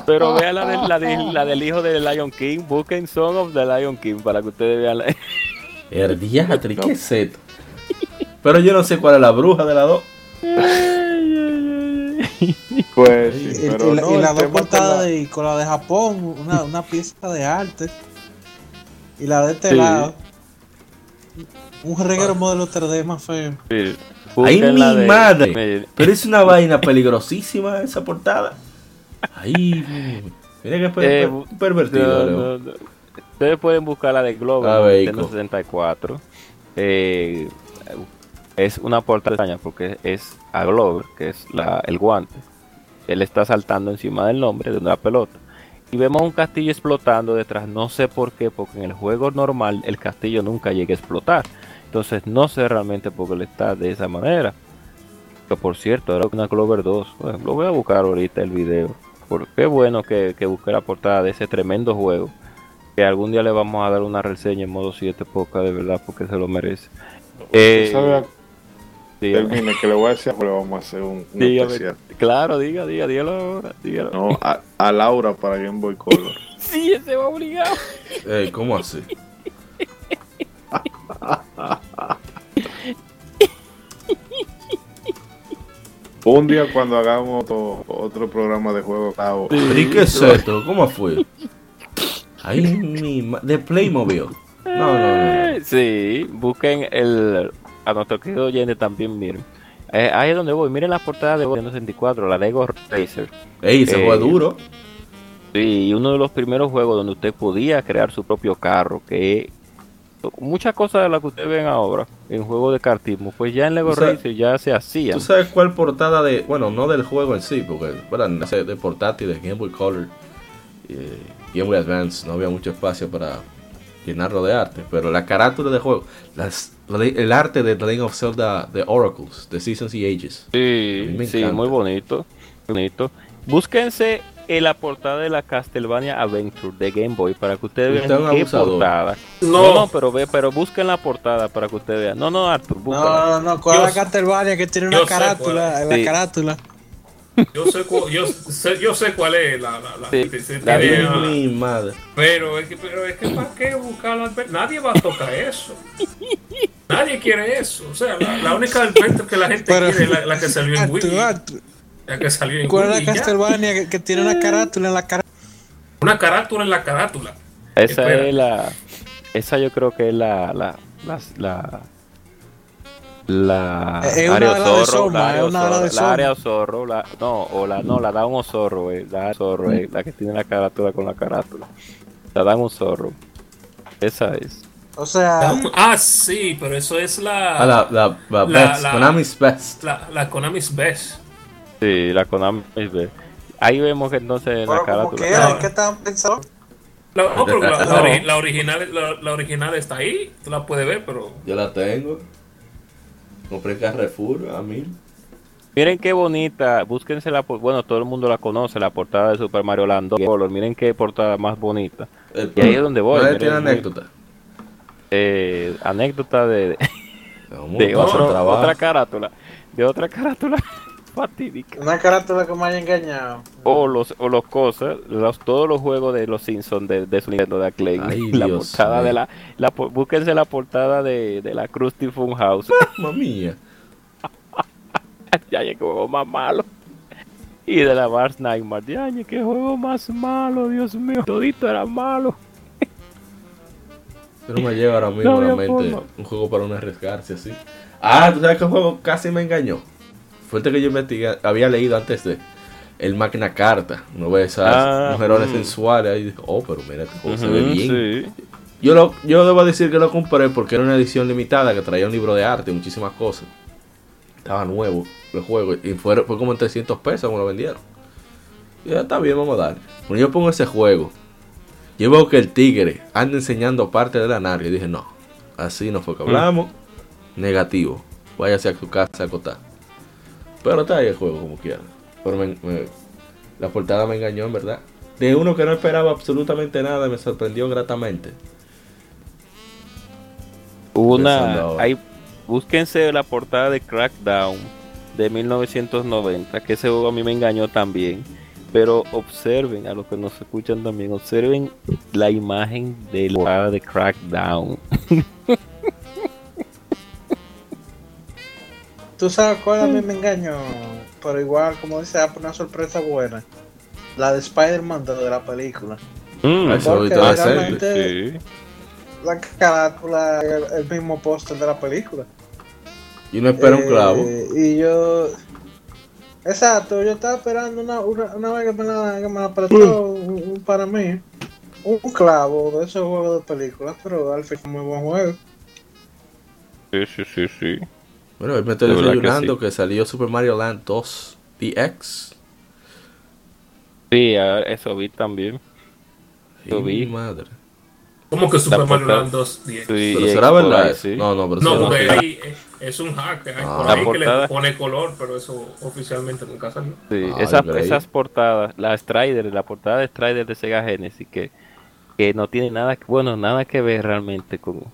Pero vea la, del- la, de- la del hijo de Lion King. Busquen Song of the Lion King para que ustedes vean. La... El diatre, ¿qué es esto? Pero yo no sé cuál es la bruja de las dos. Pues sí, pero la, no, y las dos con portadas la- de, con la de Japón, una, una pieza de arte. Y la de este Sí. lado, un reguero modelo 3D más feo. Sí. ¡Ay, Busquen mi de- madre! Pero es una vaina peligrosísima esa portada. Ay, mira que per- Eh, pervertido. No, Leo. no, no. Ustedes pueden buscar la de Glover A de ver, Nintendo hijo. 64. Eh, es una portada extraña porque es a Glover, que es la, el guante. Él está saltando encima del nombre de una pelota. Y vemos un castillo explotando detrás. No sé por qué, porque en el juego normal el castillo nunca llega a explotar. Entonces no sé realmente por qué él está de esa manera. Que por cierto, era una Clover 2. Bueno, lo voy a buscar ahorita el video. Porque qué bueno que, que busqué la portada de ese tremendo juego. Que algún día le vamos a dar una reseña en modo 7 poca, de verdad, porque se lo merece. Eh, Termine, que le voy a decir, le vamos a hacer un, un dígame. especial. Claro, diga, diga, dígalo ahora. Dígalo. No, a, a Laura para Game Boy Color. Sí, ese va obligado. Ey, ¿cómo así? Un día cuando hagamos otro, otro programa de juego, Laura. ¿Pero ¿Y qué es esto? ¿Cómo fue? Ay, mi De Playmobil. No, no, no. no. Sí, busquen el. A nuestro querido oyente también, miren. Eh, ahí es donde voy. Miren la portada de Nintendo 64, la de Ego Racer. Ey, ese Eh, juego es duro. Sí, uno de los primeros juegos donde usted podía crear su propio carro, que muchas cosas de las que ustedes ven ahora en juegos de kartismo, pues ya en Lego O sea, Racer ya se hacían. ¿Tú sabes cuál portada de. Bueno, no del juego en sí, porque bueno, de portátil, de Game Boy Color, eh, Game Boy Advance, no había mucho espacio para llenarlo de arte. Pero la carátula del juego, las, la de- el arte de The Legend of Zelda, de Oracles, de Seasons y Ages. Sí, sí, muy bonito, bonito. Búsquense en la portada de la Castlevania Adventure de Game Boy para que ustedes vean qué abusador. portada. No. No, no, pero ve, pero busquen la portada para que ustedes vean. No, no, Arthur, No, búscala. no, no, ¿cuál es la Castlevania que tiene una carátula? cuál La Sí. carátula. Yo sé, cu- yo, sé, yo sé cuál es la, la, la, Sí, mi madre. pero es que pero es que para qué buscar la adver- nadie va a tocar eso nadie quiere eso o sea la, la única adventure que la gente Pero- quiere es la, la que salió en Wii La que salió en ¿Cuál es Wii la y ya. Castlevania que, que tiene una carátula en la cara? una carátula en la carátula Esa Espera. es la. Esa yo creo que es la. La. La. La. la Es una área de las de zorro, Soma, la área es una de las de zorro, la área Soma. zorro, la, no, o la, no, la da un zorro, eh, la zorro, eh, la que tiene la carátula con la carátula. La dan un zorro. Esa es. O sea, ah sí pero eso es la Ah, la, la, la, La- best, la- Konami's Best. la, la Konami's Best Sí, la Konami. Ahí vemos que entonces la carátula. que, No. ¿en qué estaban pensando? la, no, pero la, la No. ori- la original la, la original está ahí tú la puedes ver pero Yo la tengo. Compré Carrefour a mil. Miren qué bonita, búsquense la, bueno, todo el mundo la conoce, la portada de Super Mario Land Color, miren qué portada más bonita. El- Y ahí es donde voy, miren, tiene anécdota. Eh, anécdota de, de- ¿Cómo de pasa otro- trabajo? otra carátula, de otra carátula fatídica. Una carátula que me haya engañado. O los, o los cosas, los, todos los juegos de los Simpsons de, de su Nintendo de Acclaim. Ay, la Dios portada de la, la, búsquense la portada de, de la Krusty Funhouse. Mamma mía. ya qué juego más malo. Y de la Mars Nightmare. Ya, qué juego más malo, Dios mío. Todito era malo. No me lleva ahora mismo No la había mente forma. un juego para no arriesgarse así. Ah, ¿tú sabes qué juego casi me engañó? Fue este que yo investigué, había leído antes de el Magna Carta. No ve esas Ah, mujerones mm. sensuales ahí. dije, Oh, pero mira, este juego se ve bien. sí. Yo, lo, yo debo decir que lo compré porque era una edición limitada que traía un libro de arte y muchísimas cosas. Estaba nuevo el juego y fue, fue como en 300 pesos como lo vendieron. Y ya está bien, vamos a darle. Cuando yo pongo ese juego, yo veo que el tigre anda enseñando parte de la nariz. Y dije, no, así no fue que hablamos. Negativo. Váyase a su casa a acotar. Pero está ahí el juego como quiera. Pero me- me- la portada me engañó en verdad. De uno que no esperaba absolutamente nada, me sorprendió gratamente. Hubo una. Hay, búsquense la portada de Crackdown de 1990, que ese juego a mí me engañó también. Pero observen, a los que nos escuchan también, observen la imagen de la de Crackdown. Tú sabes cuál a mí me engañó, pero igual, como dice, por una sorpresa buena. La de Spider-Man de la película. Mm, Eso Porque ahorita va a realmente- sí. La carátula, el, el mismo póster de la película. Y no espera un Eh, clavo. Y yo. Exacto, yo estaba esperando una, una, una vez que me la, que me la prestó un- un- para mí. Un, clavo de esos juegos de películas, pero al fin fue muy buen juego. Sí, sí, sí, sí. Bueno, hoy me estoy que desayunando sí. que, salió Super Mario Land 2 DX. Sí, a- eso vi también. Lo Y vi. madre. ¿Cómo que Super Mario Land 2 10? Sí, Pero será verdad. ahí, eso? sí. No, no, pero No, será porque verdad. ahí es un hack que hay Ah. por La ahí que portada- le pone color, pero eso oficialmente nunca salió. Sí, Ah, esas, esas portadas, la Strider, la portada de Strider de Sega Genesis, que, que no tiene nada, que- bueno, nada que ver realmente con,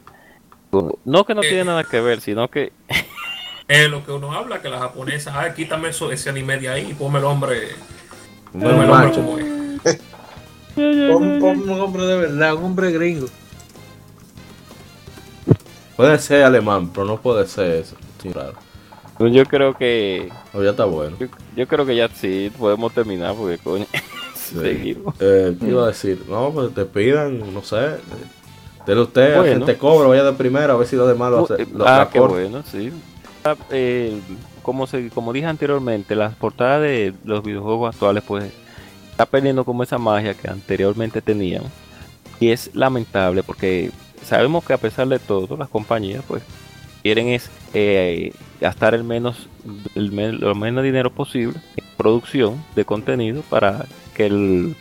con- no que no Eh. tiene nada que ver, sino que Es lo que uno habla, que la japonesa, ah, quítame eso, ese anime de ahí y ponme el hombre, No, ponme el hombre como es. Pon, pon un hombre de verdad, un hombre gringo. Puede ser alemán, pero no puede ser eso. Sí, raro. yo creo que Oh, ya está bueno. yo, yo creo que ya sí podemos terminar porque coño Sí. seguimos. Eh, ¿Qué iba a decir? No, pues te pidan, no sé. Dele usted, Bueno. gente cobra, vaya de primera, a ver si lo demás lo hace. Eh, lo- ah, qué bueno, sí. Eh, como, se, como dije anteriormente, las portadas de los videojuegos actuales pues está perdiendo como esa magia que anteriormente tenían. Y es lamentable porque sabemos que a pesar de todo, las compañías pues quieren es eh, gastar el menos, el lo menos dinero posible en producción de contenido para que el,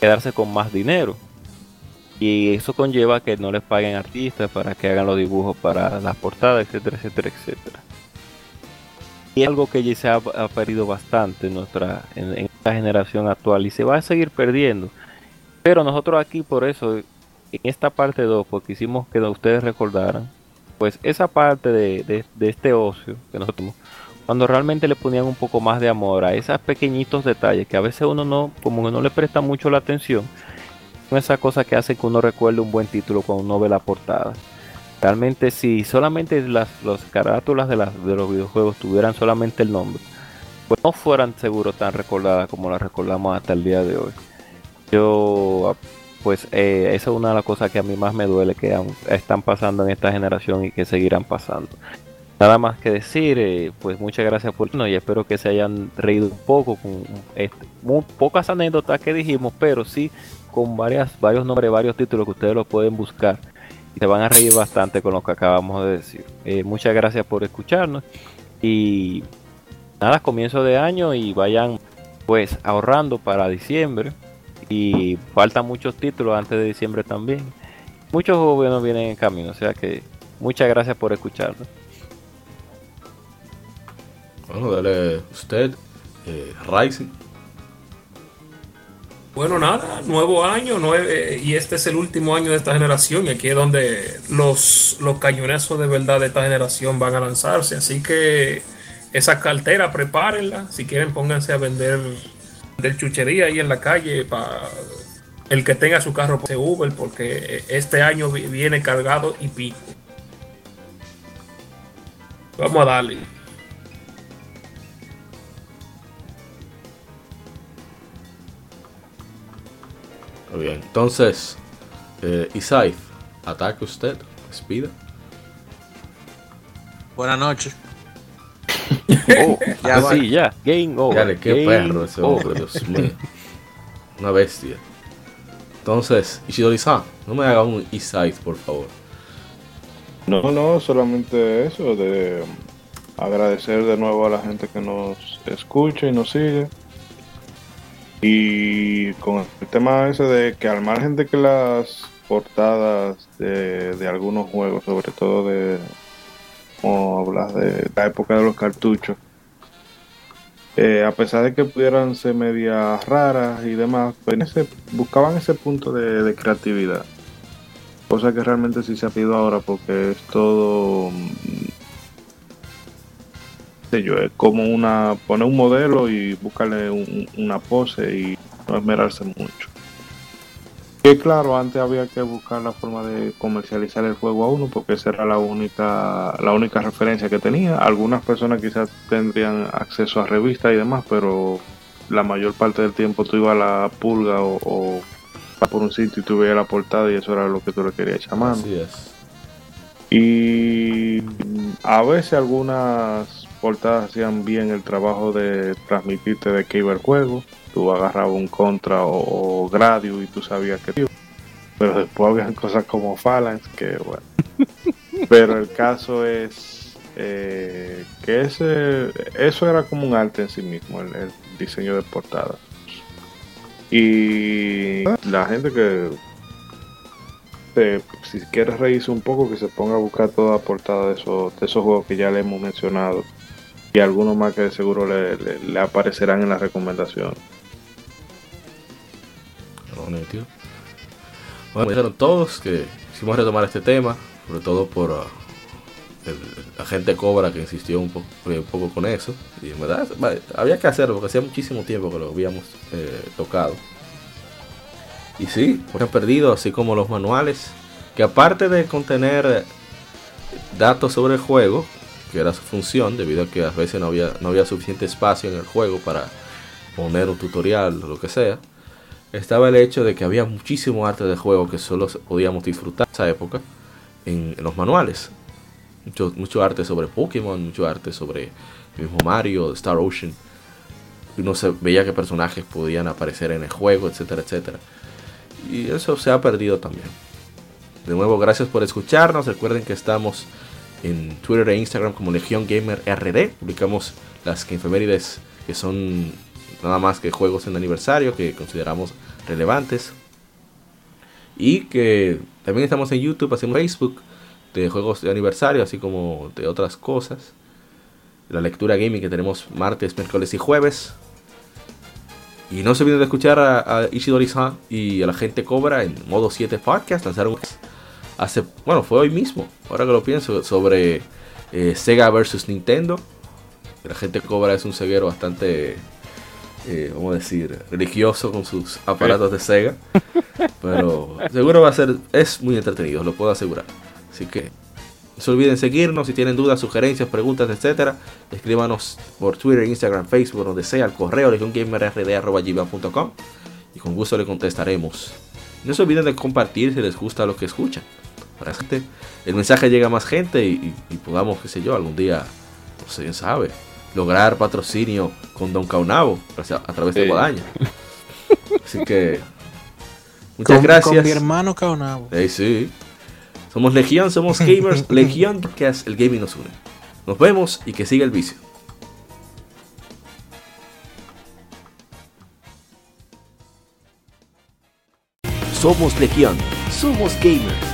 quedarse con más dinero. Y eso conlleva que no les paguen artistas para que hagan los dibujos para las portadas, etcétera, etcétera, etcétera. Y es algo que ya se ha, perdido bastante en nuestra en, esta generación actual y se va a seguir perdiendo. Pero nosotros aquí por eso, en esta parte 2, porque hicimos que ustedes recordaran, pues esa parte de, de- de este ocio que nosotros cuando realmente le ponían un poco más de amor a esos pequeñitos detalles que a veces uno no, como que no le presta mucho la atención, son esas cosas que hacen que uno recuerde un buen título cuando uno ve la portada. Realmente si solamente las los carátulas de, las, de los videojuegos tuvieran solamente el nombre, pues no fueran seguro tan recordadas como las recordamos hasta el día de hoy. Yo, pues eh, esa es una de las cosas que a mí más me duele que aún están pasando en esta generación y que seguirán pasando. Nada más que decir, eh, pues muchas gracias por no y espero que se hayan reído un poco con este, muy pocas anécdotas que dijimos, pero sí con varias, varios nombres, varios títulos que ustedes lo pueden buscar se van a reír bastante con lo que acabamos de decir. Eh, muchas gracias por escucharnos y nada, comienzo de año y vayan pues ahorrando para diciembre y faltan muchos títulos antes de diciembre también. Muchos juegos buenos vienen en camino, o sea que muchas gracias por escucharnos. Bueno, dale usted, eh, Rising. Bueno, nada, nuevo año, nueve, y este es el último año de esta generación, y aquí es donde los, los cañonazos de verdad de esta generación van a lanzarse. Así que esa cartera, prepárenla. Si quieren, pónganse a vender, vender chuchería ahí en la calle para el que tenga su carro por Uber, porque este año vi- viene cargado y pico. Vamos a darle. Muy bien, entonces, eh, Isaif, ataque usted, despida. Buenas noches. Oh, Ya ah, va. sí, ya, game over. Dale, qué game perro ese hombre, over. Dios mío. Una bestia. Entonces, Ishidori-san, no me haga un Isaif, por favor. No, no, solamente eso, de agradecer de nuevo a la gente que nos escucha y nos sigue. Y con el tema ese de que al margen de que las portadas de, de algunos juegos, sobre todo de, como hablas de la época de los cartuchos, eh, a pesar de que pudieran ser medias raras y demás, pues en ese, buscaban ese punto de, de creatividad. Cosa que realmente sí se ha pedido ahora porque es todo mm, sé yo, es como una poner un modelo y buscarle una pose y no esmerarse mucho. Y claro, antes había que buscar la forma de comercializar el juego a uno porque esa era la única la única referencia que tenía. Algunas personas quizás tendrían acceso a revistas y demás, pero la mayor parte del tiempo tú ibas a la pulga o, o por un sitio y tú veías la portada y eso era lo que tú le querías llamar. Así es. Y a veces algunas portadas hacían bien el trabajo de transmitirte de qué iba el juego. Tú agarrabas un contra o, Gradius y tú sabías que pero después había cosas como Phalanx que bueno. pero el caso es eh, que ese eso era como un arte en sí mismo, el, el diseño de portada. Y la gente que si quieres reírse un poco, que se ponga a buscar toda la portada de esos, de esos juegos que ya le hemos mencionado y algunos más que seguro le, aparecerán en las recomendaciones. Bueno, dijeron todos que hicimos retomar este tema, sobre todo por el, la gente Cobra que insistió un poco, con eso. Y en verdad había que hacerlo porque hacía muchísimo tiempo que lo habíamos eh, tocado. Y sí, han perdido, así como los manuales, que aparte de contener datos sobre el juego, que era su función, debido a que a veces no había, no había suficiente espacio en el juego para poner un tutorial o lo que sea, estaba el hecho de que había muchísimo arte de juego que solo podíamos disfrutar en esa época en, los manuales. Mucho, mucho arte sobre Pokémon, mucho arte sobre el mismo Mario, Star Ocean. Uno se veía que personajes podían aparecer en el juego, etcétera, etcétera. Y eso se ha perdido también. De nuevo, gracias por escucharnos. Recuerden que estamos en Twitter e Instagram como Legion Gamer RD. Publicamos las efemérides que son nada más que juegos en aniversario que consideramos relevantes. Y que también estamos en YouTube, hacemos Facebook de juegos de aniversario, así como de otras cosas. La lectura gaming que tenemos martes, miércoles y jueves. Y no se olviden de escuchar a, a Ishidori-san y a la gente Cobra en modo 7 podcast. Lanzaron hace, bueno, fue hoy mismo, ahora que lo pienso, sobre eh, Sega versus Nintendo. La gente Cobra es un ceguero bastante, eh, vamos a decir, religioso con sus aparatos de Sega. Pero seguro va a ser, es muy entretenido, lo puedo asegurar. Así que no se olviden seguirnos. Si tienen dudas, sugerencias, preguntas, etcétera, escríbanos por Twitter, Instagram, Facebook, donde sea, al correo legiongamerrd.com y con gusto le contestaremos. No se olviden de compartir si les gusta lo que escuchan. El mensaje llegue a más gente y, podamos, qué sé yo, algún día, no sé, quién sabe, lograr patrocinio con Don Caunabo a través de Guadaña. Así que, muchas gracias. Con mi hermano Caunabo. sí. Somos Legión, somos gamers. Legión Podcast, el gaming nos une. Nos vemos y que siga el vicio. Somos Legión, somos gamers.